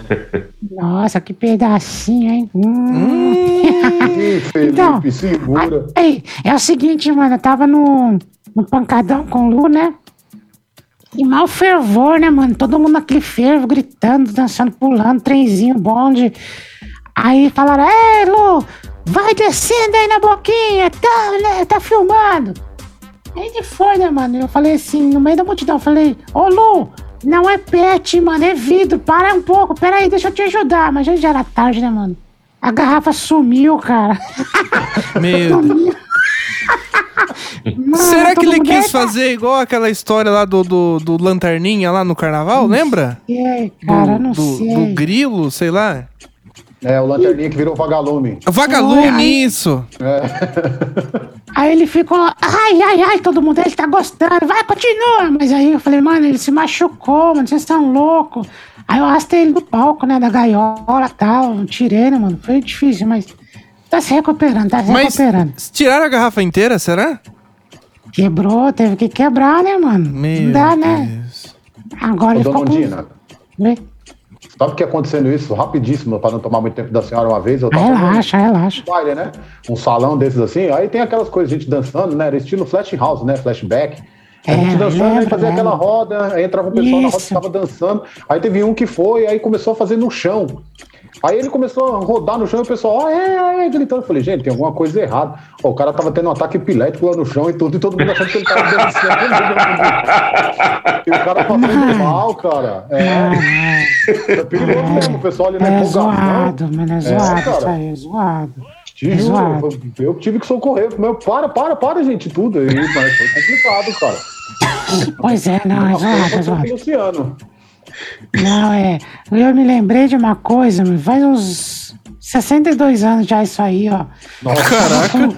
Speaker 12: Nossa, que pedacinho, hein? Hum.
Speaker 6: Ih, Felipe,
Speaker 12: Então,
Speaker 6: segura.
Speaker 12: Ei, é o seguinte, mano, eu tava no, no pancadão com o Lu, né? E mal fervor, né, mano? Todo mundo naquele fervo, gritando, dançando, pulando, trenzinho, bonde. Aí falaram, ei, Lu, vai descendo aí na boquinha, tá, né? Tá filmando. Aí ele foi, né, mano? Eu falei assim, no meio da multidão, eu falei, ô Lu, não é pet, mano, é vidro, para um pouco, peraí, deixa eu te ajudar. Mas já, já era tarde, né, mano? A garrafa sumiu, cara.
Speaker 2: Meu Deus.
Speaker 12: Mano,
Speaker 2: Será que ele quis
Speaker 12: "Eita!"
Speaker 2: fazer igual aquela história lá do, do, do Lanterninha lá no carnaval, lembra?
Speaker 12: sei, cara,
Speaker 2: do,
Speaker 12: não
Speaker 2: do,
Speaker 12: sei.
Speaker 2: do grilo, sei lá.
Speaker 6: É, o lanterninha que virou vagalume.
Speaker 2: Vagalume,
Speaker 12: Ai.
Speaker 2: isso.
Speaker 12: Aí ele ficou, ai, ai, ai, todo mundo, ele tá gostando, vai, continua. Mas aí eu falei, mano, ele se machucou, mano, vocês são loucos. Aí eu arrastei ele do palco, né, da gaiola e tal, tirei, né, mano, foi difícil, mas tá se recuperando, tá se
Speaker 2: Mas
Speaker 12: recuperando.
Speaker 2: tiraram a garrafa inteira, será?
Speaker 12: Quebrou, teve que quebrar, né, mano?
Speaker 2: Meu
Speaker 12: não dá, né?
Speaker 2: Deus.
Speaker 12: Agora
Speaker 6: Ô,
Speaker 12: ele
Speaker 6: dona
Speaker 12: ficou com...
Speaker 6: Ondina,
Speaker 12: Vê?
Speaker 6: Sabe o que acontecendo isso rapidíssimo, para não tomar muito tempo da senhora uma vez? Eu tava
Speaker 12: Relaxa, relaxa.
Speaker 6: num baile, né? Um salão desses assim, aí tem aquelas coisas, gente dançando, né? Era estilo flash house, né? Flashback. A gente
Speaker 12: É,
Speaker 6: dançando,
Speaker 12: lembro,
Speaker 6: fazia aquela
Speaker 12: lembro.
Speaker 6: roda, aí entrava um pessoal na roda que
Speaker 12: Isso.
Speaker 6: tava dançando. Aí teve um que foi, aí começou a fazer no chão. Aí ele começou a rodar no chão e o pessoal, ó, é, é, gritando. Eu falei, gente, tem alguma coisa errada. Ó, o cara tava tendo um ataque epilético lá no chão e tudo, e todo mundo achando que ele tava dançando. e o cara passando mal, cara. É, é perigoso mesmo, o pessoal ali na
Speaker 12: É
Speaker 6: empolgação.
Speaker 12: zoado, mano, é
Speaker 6: É,
Speaker 12: zoado
Speaker 6: cara.
Speaker 12: isso aí, é zoado.
Speaker 6: Te
Speaker 12: É
Speaker 6: juro, eu, eu tive que socorrer. Meu, para, para, para, gente, tudo. E, mas foi complicado, cara.
Speaker 12: Pois é, não, é zoado, é zoado. Não, é. Eu me lembrei de uma coisa, faz uns 62 anos já isso aí, ó.
Speaker 2: Caraca.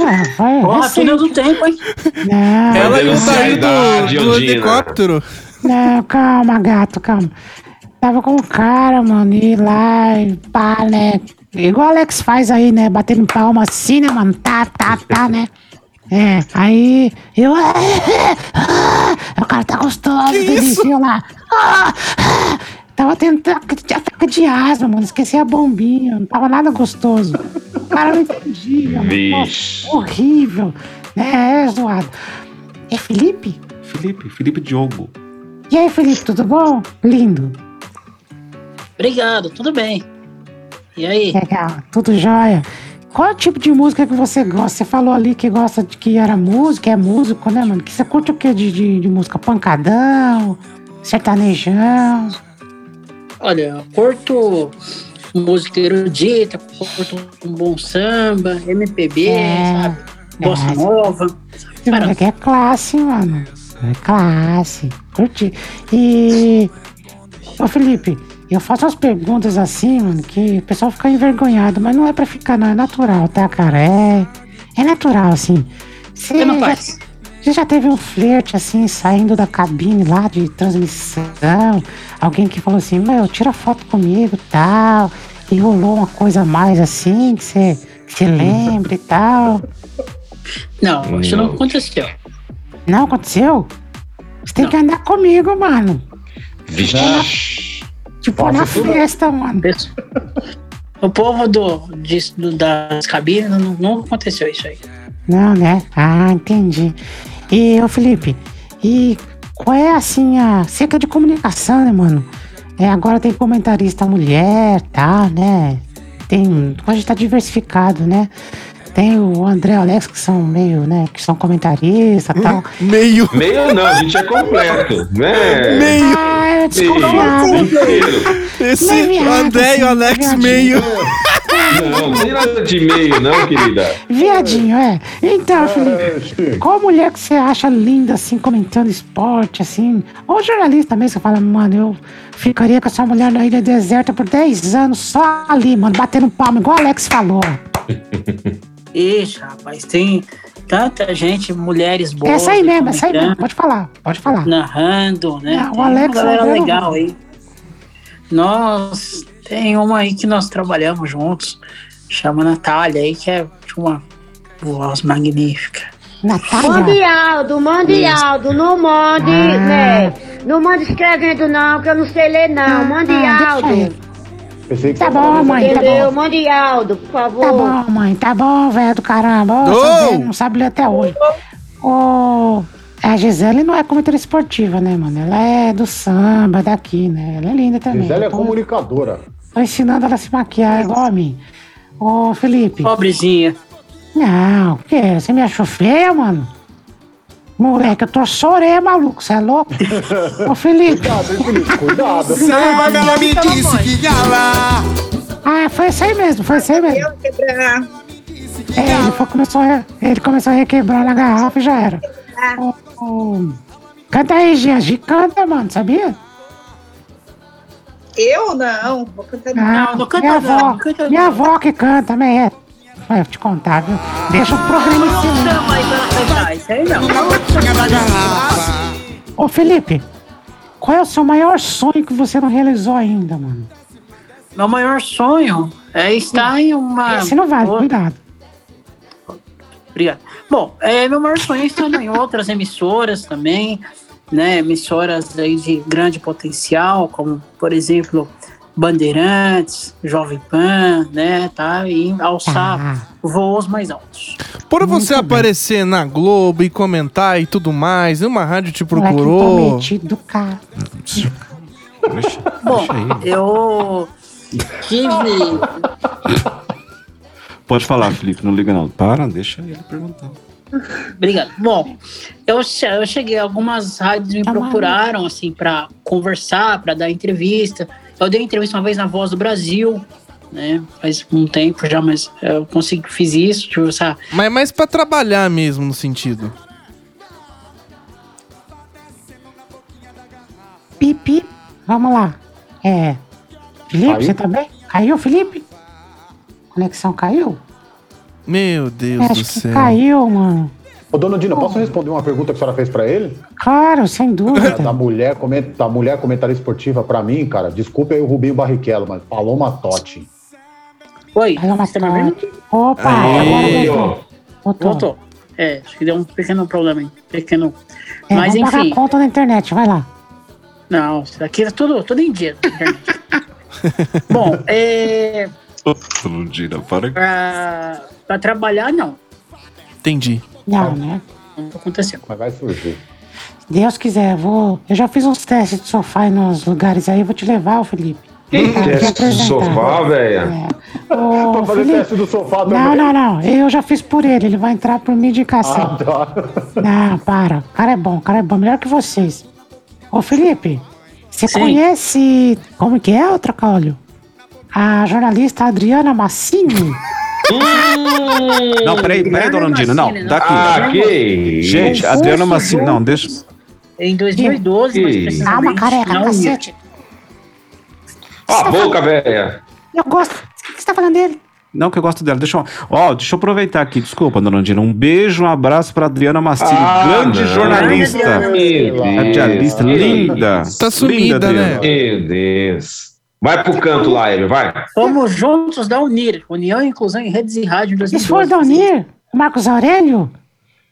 Speaker 12: Ah, vai,
Speaker 8: Porra, túnel do tempo, hein?
Speaker 12: Não,
Speaker 2: Ela o
Speaker 5: denunciar a
Speaker 2: sair do, do helicóptero.
Speaker 12: não, calma, gato, calma. Tava com o cara, mano, e lá, e pá, né? Igual o Alex faz aí, né? Batendo palma assim, né, mano? Tá, tá, tá, né? É, aí eu. o cara tá gostoso, delicinho lá. Ah, ah, Tava tendo ataque de asma, mano. Esqueci a bombinha. Não tava nada gostoso. O cara não entendia. mano.
Speaker 5: Vixe.
Speaker 12: Nossa, horrível. É, é zoado. É Felipe?
Speaker 1: Felipe, Felipe Diogo.
Speaker 12: E aí, Felipe, tudo bom? Lindo.
Speaker 8: Obrigado, tudo bem. E aí?
Speaker 12: Legal, tudo jóia. Qual é o tipo de música que você gosta? Você falou ali que gosta de que era música, é músico, né, mano? Que você curte o que de, de, de música? Pancadão, sertanejão.
Speaker 8: Olha, curto música erudita, curto um bom samba, MPB,
Speaker 12: É,
Speaker 8: sabe? Bossa
Speaker 12: é.
Speaker 8: nova.
Speaker 12: Moleque é classe, mano. É classe. Curti. E. Ô, Felipe, eu faço umas perguntas assim, mano, que o pessoal fica envergonhado, mas não é pra ficar, não. É natural, tá, cara? É. É natural, assim. Você
Speaker 8: Você não faz?
Speaker 12: Você já teve um flerte assim, saindo da cabine lá de transmissão? Alguém que falou assim, meu, tira foto comigo e tal. E rolou uma coisa a mais assim, que você, que você lembra e tal.
Speaker 8: Não, isso não
Speaker 5: Não.
Speaker 8: aconteceu.
Speaker 12: Não aconteceu? Você tem que andar comigo, mano.
Speaker 5: Vixe.
Speaker 12: Tipo, na festa, mano.
Speaker 8: Isso. O povo do, disso, do- das cabines não, não aconteceu isso aí.
Speaker 12: Não, né? Ah, entendi. E, ô Felipe, e qual é assim a cerca de comunicação, né, mano? É, agora tem comentarista mulher, tá, né? Tem. Hoje tá diversificado, né? Tem o André e o Alex, que são meio, né? Que são comentaristas e tal.
Speaker 2: Meio.
Speaker 5: Meio não, a gente é completo, né?
Speaker 2: Meio.
Speaker 12: Ah, eu
Speaker 5: Meio,
Speaker 12: desconfiava.
Speaker 5: inteiro.
Speaker 2: Esse
Speaker 12: Meio viado,
Speaker 2: André e o Alex
Speaker 12: viadinho.
Speaker 2: meio.
Speaker 5: Não, não tem nada de meio, não, querida.
Speaker 12: Viadinho, é. Então, Felipe,
Speaker 6: É,
Speaker 12: qual mulher que você acha linda, assim, comentando esporte, assim? Ou jornalista mesmo, você fala, mano, eu ficaria com essa mulher na ilha deserta por 10 anos, só ali, mano, batendo palma, igual o Alex falou.
Speaker 8: Ixi, rapaz, tem tanta gente, mulheres boas.
Speaker 12: essa aí mesmo, essa aí mesmo, pode falar, pode falar.
Speaker 8: Narrando, né?
Speaker 12: Não, o
Speaker 8: Tem
Speaker 12: Alex
Speaker 8: uma galera legal aí. Nós, tem uma aí que nós trabalhamos juntos, chama Natália aí, que é uma voz magnífica.
Speaker 12: Natália.
Speaker 14: Mande Aldo, mande Aldo, não mande,
Speaker 12: Ah.
Speaker 14: né? Não mande escrevendo não, que eu não sei ler não. Mande
Speaker 12: Ah, ele.
Speaker 6: Pensei que
Speaker 12: Tá bom, mãe, tá
Speaker 14: Entendeu?
Speaker 12: bom.
Speaker 14: Mande Aldo, por favor.
Speaker 12: Tá bom, mãe, tá bom, velho do caramba. Velha não sabe ler até hoje. Ô, a Gisele não é comentarista esportiva, né, mano? Ela é do samba, daqui, né? Ela é linda também.
Speaker 6: Gisele é
Speaker 12: Tô-
Speaker 6: comunicadora.
Speaker 12: Tô ensinando ela a se maquiar igual a mim. Ô, Felipe.
Speaker 8: Pobrezinha.
Speaker 12: Não, o quê? Você me achou feia, mano? Moleque, eu tô chorei, maluco. Você é louco? Ô, Felipe.
Speaker 6: Cuidado, hein, Felipe? Cuidado.
Speaker 2: Samba, ela me disse que.
Speaker 12: Ah, foi isso aí mesmo, foi isso aí mesmo.
Speaker 3: Eu quebrar.
Speaker 12: É, ele, foi, começou, a, ele começou a requebrar na garrafa e já era. Ô, ô, Canta aí, Gia. Gi canta, mano, sabia?
Speaker 3: Eu não, vou cantar não.
Speaker 12: Ah,
Speaker 8: não canta
Speaker 12: minha
Speaker 8: não,
Speaker 12: avó,
Speaker 8: não canta
Speaker 12: minha
Speaker 8: não.
Speaker 12: avó que canta também é. Vai te contar, viu? Deixa o programa em cima.
Speaker 8: Chama aí pra cantar, isso aí não.
Speaker 12: Ô, Felipe, qual é o seu maior sonho que você não realizou ainda, mano?
Speaker 8: Meu maior sonho é estar em uma.
Speaker 12: Esse não vale,
Speaker 8: outra-
Speaker 12: cuidado.
Speaker 8: Obrigado. Bom, é, meu maior sonho é estar em outras emissoras também, né? Emissoras aí de grande potencial, como, por exemplo, Bandeirantes, Jovem Pan, né? Tá? E alçar
Speaker 12: Ah,
Speaker 8: voos mais altos.
Speaker 2: Por você
Speaker 12: Muito bem.
Speaker 2: aparecer na Globo e comentar e tudo mais, uma rádio te procurou.
Speaker 12: prometido do cara.
Speaker 1: Deixa,
Speaker 8: Bom, eu tive.
Speaker 1: Pode falar, Felipe, não liga não. Para, deixa ele perguntar.
Speaker 8: Obrigado. Bom, eu, che- eu cheguei, algumas rádios me procuraram, assim, para conversar, para dar entrevista. Eu dei entrevista uma vez na Voz do Brasil, né? Faz um tempo já, mas eu consegui, fiz isso, tipo, essa...
Speaker 2: Mas, mas pra trabalhar mesmo, no sentido.
Speaker 12: Pipi, vamos lá. É. Felipe,
Speaker 6: Caiu?
Speaker 12: você tá bem? Caiu, Felipe? Conexão caiu?
Speaker 2: Meu Deus do
Speaker 12: acho que
Speaker 2: céu.
Speaker 12: caiu, mano.
Speaker 6: Ô, dona Dina, posso responder uma pergunta que a senhora fez pra ele?
Speaker 12: Claro, sem dúvida.
Speaker 6: Da mulher, coment... da mulher comentarista esportiva, pra mim, cara, desculpa aí o Rubinho Barrichello, mas Paloma Totti.
Speaker 8: Oi,
Speaker 12: Paloma
Speaker 8: você tá me ouvindo?
Speaker 12: Totti. Opa,
Speaker 5: Aí,
Speaker 12: agora
Speaker 5: ó.
Speaker 12: voltou. Voltou.
Speaker 8: É, acho que deu um pequeno problema aí. Pequeno.
Speaker 12: É,
Speaker 8: Mas
Speaker 12: vamos pagar
Speaker 8: enfim.
Speaker 12: a conta na internet, vai lá.
Speaker 8: Não, isso daqui é tudo, tudo em dia. Bom, é,
Speaker 1: tira, para.
Speaker 8: pra, pra trabalhar, não.
Speaker 2: Entendi.
Speaker 12: Não, né?
Speaker 8: Não aconteceu.
Speaker 6: Mas vai surgir.
Speaker 12: Se Deus quiser, vou. Eu já fiz uns testes de sofá nos lugares aí, vou te levar, ô Felipe.
Speaker 5: Que
Speaker 12: Tá, te
Speaker 5: teste de
Speaker 12: apresentar.
Speaker 5: sofá, velho?
Speaker 12: É. Ô,
Speaker 6: Pra fazer
Speaker 12: Felipe,
Speaker 6: teste do sofá também.
Speaker 12: Não, não, não. Eu já fiz por ele. Ele vai entrar por minha indicação.
Speaker 6: Ah, tá.
Speaker 12: Não, para. O cara é bom, o cara é bom. Melhor que vocês. Ô, Felipe, você
Speaker 8: Sim.
Speaker 12: conhece. Como que é, o Trocólio? A jornalista Adriana Massini?
Speaker 1: Não, peraí, peraí, dona Andina, não, daqui.
Speaker 5: Ah, que.
Speaker 1: Gente,
Speaker 12: Um
Speaker 1: Adriana Massini, não, deixa.
Speaker 8: Em 2012, mas
Speaker 5: Que-
Speaker 8: precisamente
Speaker 12: Calma, careca,
Speaker 8: não
Speaker 12: cacete.
Speaker 5: Ó a boca, velha.
Speaker 12: Eu gosto. O que você tá falando dele?
Speaker 1: Não, que eu gosto dela. Deixa eu. Ó, deixa eu aproveitar aqui, desculpa, dona Andina. Um beijo, um abraço pra Adriana Massini,
Speaker 5: Ah,
Speaker 1: grande
Speaker 5: não.
Speaker 1: jornalista. Radialista, linda.
Speaker 2: Tá sumida,
Speaker 1: Linda,
Speaker 2: né?
Speaker 1: Adriana.
Speaker 5: Meu Deus. Vai pro canto lá, ele, vai.
Speaker 8: Fomos juntos da Unir, União e Inclusão em Redes e Rádio em
Speaker 12: Vocês
Speaker 8: 2012.
Speaker 12: foram da Unir? O Marcos Aurélio?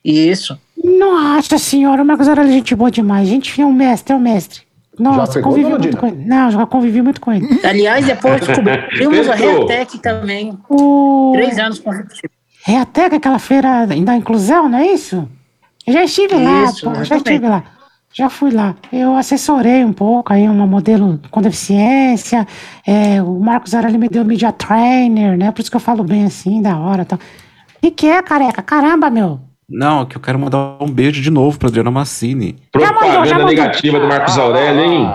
Speaker 8: Isso.
Speaker 12: Nossa senhora, o Marcos Aurélio é gente boa demais. Gente, é um mestre, é um mestre. Nossa, convivi muito
Speaker 6: Dina?
Speaker 12: com ele. Não, já convivi muito com ele.
Speaker 8: Aliás, depois descobrimos a. Reatec também.
Speaker 12: O...
Speaker 8: Três anos consecutivos.
Speaker 12: Que aquela feira da inclusão, não é isso? Eu já estive lá,
Speaker 8: Isso,
Speaker 12: pô, já estive lá. Já fui lá. Eu assessorei um pouco aí uma modelo com deficiência. É, o Marcos Aurélio me deu media trainer, né? Por isso que eu falo bem assim, da hora. Tá. E que é, careca? Caramba, meu.
Speaker 1: Não, é que eu quero mandar um beijo de novo pra Adriana Massini.
Speaker 12: Já mandou, já
Speaker 5: Propaganda
Speaker 12: mandou.
Speaker 5: negativa do Marcos Aurélio, hein?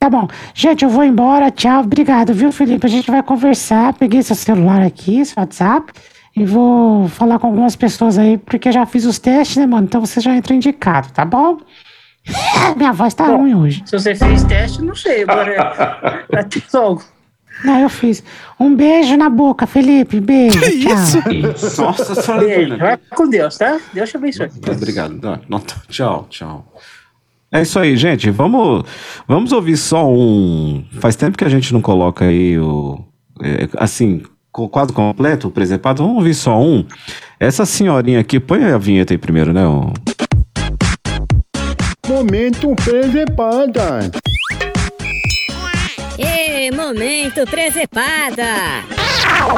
Speaker 12: Tá bom. Gente, eu vou embora. Tchau. Obrigado, viu, Felipe? A gente vai conversar. Peguei seu celular aqui, seu WhatsApp. E vou falar com algumas pessoas aí, porque eu já fiz os testes, né, mano? Então você já entra indicado, tá bom? Minha voz tá ruim hoje.
Speaker 8: Se você fez teste, não sei. Agora, até logo.
Speaker 12: Não, eu fiz. Um beijo na boca, Felipe. Beijo.
Speaker 2: Que
Speaker 12: tchau.
Speaker 2: isso?
Speaker 1: Nossa senhora.
Speaker 8: Vai com Deus, tá? Deus te abençoe.
Speaker 1: Obrigado. Não, não, tchau, tchau. É isso aí, gente. Vamos, vamos ouvir só um. Faz tempo que a gente não coloca aí o. é, assim, o quadro completo, o presepado. Vamos ouvir só um. Essa senhorinha aqui, põe a vinheta aí primeiro, né? o-
Speaker 15: Momento presepada.
Speaker 16: E momento presepada.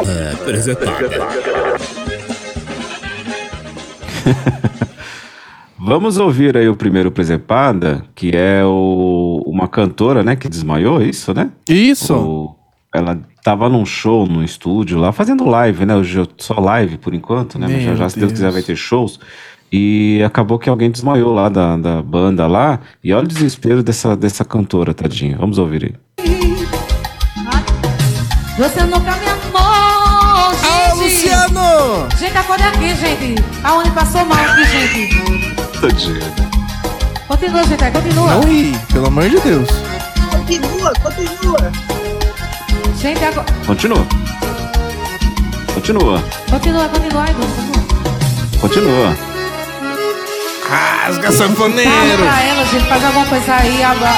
Speaker 11: É, presepada.
Speaker 1: Vamos ouvir aí o primeiro presepada, que é o, uma cantora, né, que desmaiou, é isso, né?
Speaker 2: Isso.
Speaker 1: O- ela tava num show no estúdio lá, fazendo live, né? Hoje eu- só live por enquanto, né? Mas já,
Speaker 2: Meu
Speaker 1: já, se Deus. quiser, vai ter shows. E acabou que alguém desmaiou lá da, da banda lá. E olha o desespero dessa, dessa cantora, tadinha. Vamos ouvir aí.
Speaker 17: Você nunca me amou, gente.
Speaker 2: Ah, Luciano!
Speaker 17: Gente, acorde aqui, gente. Aonde passou mal aqui, gente.
Speaker 1: Tadinha.
Speaker 17: Continua, gente, continua.
Speaker 2: Não ri, pelo amor de Deus.
Speaker 3: Continua, continua.
Speaker 17: Gente, agora...
Speaker 1: Continua. Continua.
Speaker 17: Continua, continua, aí, continua.
Speaker 1: Continua.
Speaker 2: Rasga,
Speaker 17: Fala
Speaker 2: sanfoneiro!
Speaker 17: pra ela, gente, fazer alguma coisa aí. Agora...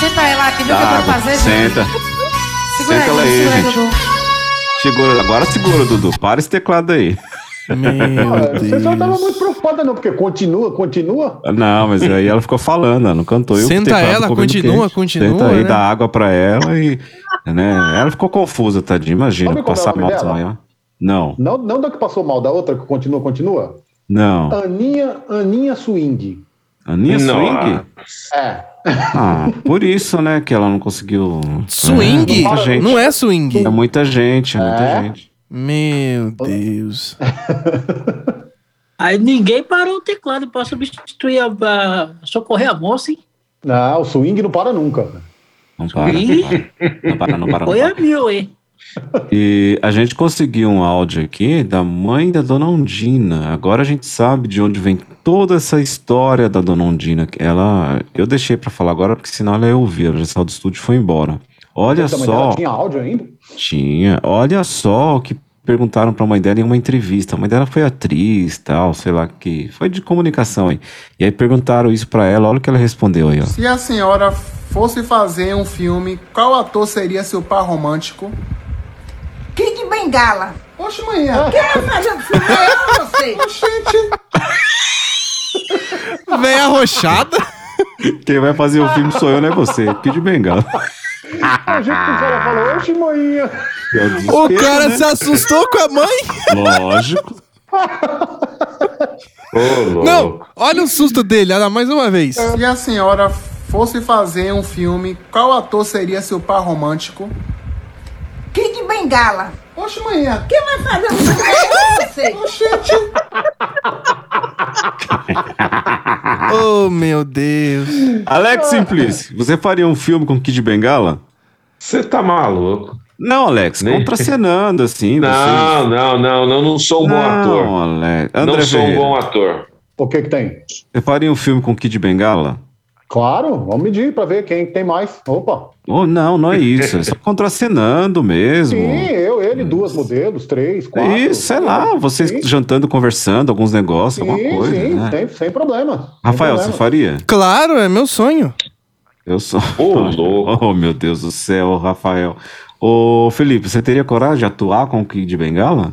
Speaker 17: Senta ela aqui, vê o que eu vou fazer, gente.
Speaker 1: Senta.
Speaker 17: Segura
Speaker 1: Senta ela aí,
Speaker 17: segura
Speaker 1: gente.
Speaker 17: Dudu.
Speaker 1: Segura, agora segura, Dudu. Para esse teclado aí.
Speaker 2: Meu
Speaker 6: Ah, Você só tava
Speaker 2: Deus.
Speaker 6: muito preocupada, não, porque continua, continua.
Speaker 1: Não, mas aí ela ficou falando, ela não cantou. Eu
Speaker 2: Senta ela, continua,
Speaker 1: quente.
Speaker 2: continua,
Speaker 1: Senta aí,
Speaker 2: né?
Speaker 1: dá água pra ela e. Né? Ela ficou confusa, tadinha. Imagina,
Speaker 6: é
Speaker 1: passar
Speaker 6: nome
Speaker 1: mal desmaiar. Não,
Speaker 6: Não, não da que passou mal, da outra que continua, continua.
Speaker 1: Não.
Speaker 6: Aninha, Aninha Swing.
Speaker 1: Aninha. Swing?
Speaker 6: É.
Speaker 1: Ah, por isso, né, que ela não conseguiu.
Speaker 2: Swing?
Speaker 1: É, muita gente.
Speaker 2: Não é swing.
Speaker 1: É muita gente, é muita
Speaker 6: É?
Speaker 1: gente.
Speaker 2: Meu Deus.
Speaker 8: Aí ninguém parou o teclado pra substituir a, a socorrer a moça, hein?
Speaker 6: Não, o swing não para nunca.
Speaker 1: Não para, não para, não para. Não
Speaker 8: Foi
Speaker 1: para.
Speaker 8: a mil, hein?
Speaker 1: E a gente conseguiu um áudio aqui da mãe da Dona Ondina. Agora a gente sabe de onde vem toda essa história da Dona Ondina. Ela, eu deixei pra falar agora porque senão ela ia ouvir. Ela já saiu do estúdio e foi embora. Olha só.
Speaker 6: dela tinha áudio ainda?
Speaker 1: Tinha. Olha só o que perguntaram pra mãe dela em uma entrevista. A mãe dela foi atriz, tal, sei lá que. Foi de comunicação aí. E aí perguntaram isso pra ela, olha o que ela respondeu aí, ó.
Speaker 18: Se a senhora fosse fazer um filme, qual ator seria seu par romântico?
Speaker 17: Kid Bengala.
Speaker 18: Oxe, manhã.
Speaker 17: Quem vai fazer um filme? É você.
Speaker 18: Oxente.
Speaker 2: Vem arrochada.
Speaker 1: Quem vai fazer o filme sou eu, não é você. Que de bengala.
Speaker 6: A gente que o cara falou, oxe, manhã.
Speaker 2: O cara se assustou com a mãe?
Speaker 1: Lógico.
Speaker 2: Não, olha o susto dele, olha mais uma vez.
Speaker 18: Se a senhora fosse fazer um filme, qual ator seria seu par romântico?
Speaker 17: Kid Bengala.
Speaker 18: Oxe, manhã.
Speaker 17: Quem vai fazer um você.
Speaker 18: Oxente.
Speaker 2: Oh, meu Deus.
Speaker 1: Alex Simplice, você faria um filme com Kid Bengala?
Speaker 5: Você tá maluco?
Speaker 1: Não, Alex,
Speaker 5: Nem-
Speaker 1: contracenando assim.
Speaker 5: Não, não, não, não, não sou um bom
Speaker 1: Não,
Speaker 5: ator.
Speaker 1: Alex.
Speaker 5: Não
Speaker 1: André
Speaker 5: sou um
Speaker 1: Ferreira.
Speaker 5: bom ator.
Speaker 6: O que que tem?
Speaker 1: Você faria um filme com Kid Bengala?
Speaker 6: Claro, vamos medir pra ver quem tem mais. Opa.
Speaker 1: Oh, não, não é isso. É só contracenando mesmo.
Speaker 6: Sim, eu, ele, duas modelos, três, quatro.
Speaker 1: Isso, sei lá, vocês jantando, conversando, alguns negócios, alguma
Speaker 6: Sim,
Speaker 1: coisa.
Speaker 6: sim,
Speaker 1: né?
Speaker 6: sem, sem problema. Sem
Speaker 1: Rafael, você
Speaker 6: problema.
Speaker 1: faria?
Speaker 2: Claro, é meu sonho.
Speaker 1: Eu sou. Oh, meu Deus do céu, Rafael. Ô, Felipe, você teria coragem de atuar com o Kid Bengala?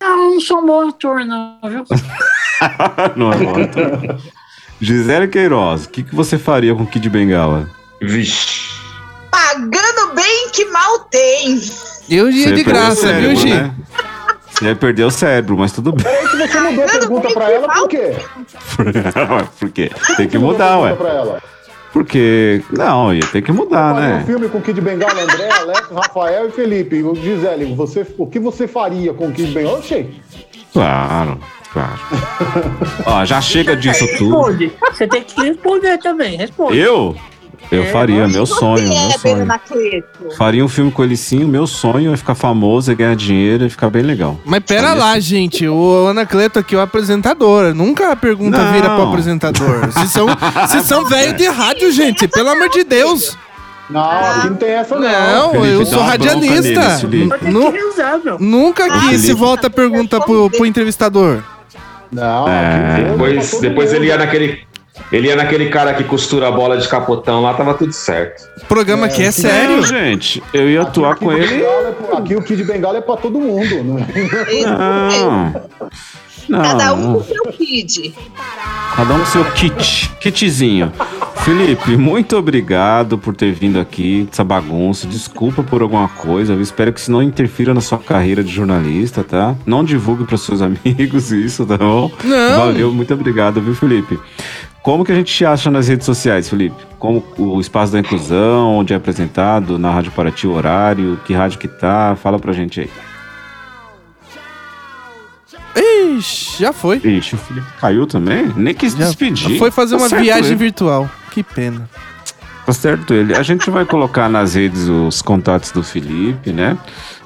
Speaker 8: Não, não sou bom ator, não, viu?
Speaker 1: não é bom ator. Gisele Queiroz, o que, que você faria com o Kid Bengala?
Speaker 5: Vixe.
Speaker 3: Pagando bem que mal tem.
Speaker 2: Eu ia
Speaker 1: Você
Speaker 2: de graça, viu,
Speaker 1: cérebro,
Speaker 2: Gi?
Speaker 1: né? Você ia perder o cérebro, mas tudo bem.
Speaker 6: Peraí que você mudou a pergunta pra ela, por quê?
Speaker 1: Por quê? Tem que mudar, ué. Porque. Não, ia ter que mudar,
Speaker 6: Faria um
Speaker 1: né?
Speaker 6: filme com o Kid Bengala, André, Alex, Rafael e Felipe. O Gisele, você, o que você faria com o Kid Bengala? Oxê,
Speaker 1: Claro, claro. Ó, já chega disso tudo.
Speaker 8: Responde. Você tem que responder também, responde.
Speaker 1: Eu? Eu
Speaker 8: É,
Speaker 1: faria, meu sonho, meu
Speaker 3: Éber
Speaker 1: sonho. Faria um filme com ele sim, o meu sonho é ficar famoso, é ganhar dinheiro e ficar bem legal.
Speaker 2: Mas pera lá, gente. O Anacleto aqui é o apresentador. Nunca a pergunta
Speaker 1: Não.
Speaker 2: vira pro apresentador. Vocês são, vocês são velho de rádio, gente. Pelo amor de Deus.
Speaker 6: Não, aqui não tem essa não.
Speaker 2: Não,
Speaker 1: Felipe,
Speaker 2: eu
Speaker 1: dá
Speaker 2: sou
Speaker 1: uma bronca
Speaker 2: radialista.
Speaker 1: Felipe.
Speaker 2: Nu-
Speaker 8: meu.
Speaker 2: Nunca que se volta a pergunta pro, pro entrevistador.
Speaker 6: Não,
Speaker 1: É.
Speaker 5: Depois, depois ele ia naquele. Ele ia naquele cara que costura a bola de capotão lá, tava tudo certo.
Speaker 2: O programa aqui é sério.
Speaker 1: Não, gente, eu ia atuar com ele.
Speaker 6: Bengala é pro- Aqui o Kid Bengala é pra todo mundo. Não é?
Speaker 1: Não. Não.
Speaker 3: Cada um com seu kid.
Speaker 1: Cada um com seu kit, kitzinho. Felipe, muito obrigado por ter vindo aqui, essa bagunça. Desculpa por alguma coisa. Eu espero que isso não interfira na sua carreira de jornalista, tá? Não divulgue para seus amigos isso, tá bom?
Speaker 2: Não.
Speaker 1: Valeu, muito obrigado, viu, Felipe? Como que a gente te acha nas redes sociais, Felipe? Como o Espaço da Inclusão, onde é apresentado, na Rádio Paraty, o horário, que rádio que tá? Fala pra gente aí.
Speaker 2: Ixi, já foi.
Speaker 1: Ixi, o Felipe caiu também? Nem quis despedir.
Speaker 2: Foi fazer
Speaker 1: Tá
Speaker 2: uma viagem
Speaker 1: ele.
Speaker 2: virtual. Que pena.
Speaker 1: Tá certo ele. A gente vai colocar nas redes os contatos do Felipe, né?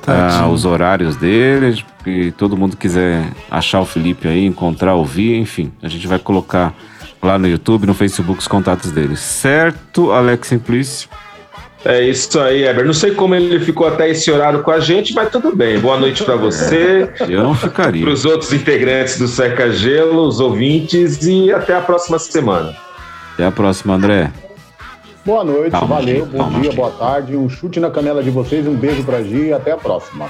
Speaker 2: Tadinho.
Speaker 1: Ah, os horários dele. E todo mundo quiser achar o Felipe aí, encontrar, ouvir, enfim. A gente vai colocar lá no YouTube, no Facebook, os contatos dele. Certo, Alex Simplício?
Speaker 5: É isso aí, Eber. Não sei como ele ficou até esse horário com a gente, mas tudo bem. Boa noite pra você.
Speaker 1: Eu não ficaria.
Speaker 5: Para os outros integrantes do Seca Gelo, os ouvintes e até a próxima semana.
Speaker 1: Até a próxima, André.
Speaker 6: Boa noite,
Speaker 1: Calma,
Speaker 6: valeu, bom
Speaker 1: calma,
Speaker 6: dia, boa tarde, um chute na canela de vocês, um beijo pra Gi e até a próxima.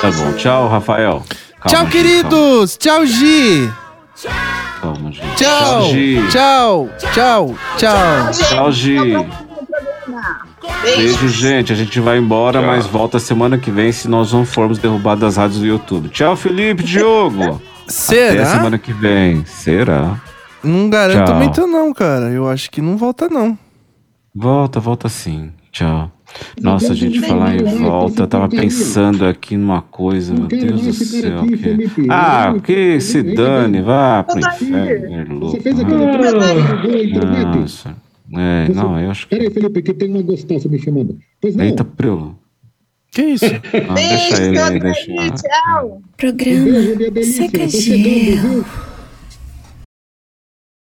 Speaker 1: Tá bom. Tchau, Rafael. Calma,
Speaker 2: Tchau,
Speaker 1: gente,
Speaker 2: queridos. Tchau, Gi.
Speaker 1: Calma, calma, gente.
Speaker 2: Tchau.
Speaker 1: Gi.
Speaker 2: Tchau. Tchau. Tchau.
Speaker 1: Tchau, Gi. Beijo, gente. A gente vai embora, mas volta semana que vem se nós não formos derrubados das rádios do YouTube. Tchau, Felipe, Diogo.
Speaker 2: Será?
Speaker 1: Até semana que vem. Será?
Speaker 2: Não garanto
Speaker 1: Tchau.
Speaker 2: muito não, cara. Eu acho que não volta não.
Speaker 1: Volta, volta sim. Tchau. Nossa, a gente falar em volta, eu tava pensando aqui numa coisa, meu Deus do céu. que- Ah, que se dane, vá pro inferno, louco. Nossa. É, não, eu acho que.
Speaker 6: Peraí, Felipe, que tem uma gostosa me chamando. Pois não.
Speaker 1: Eita, prelo.
Speaker 2: Que isso?
Speaker 1: Ah, deixa ele aí, deixa.
Speaker 3: Tchau.
Speaker 6: Programa Seca Gelo.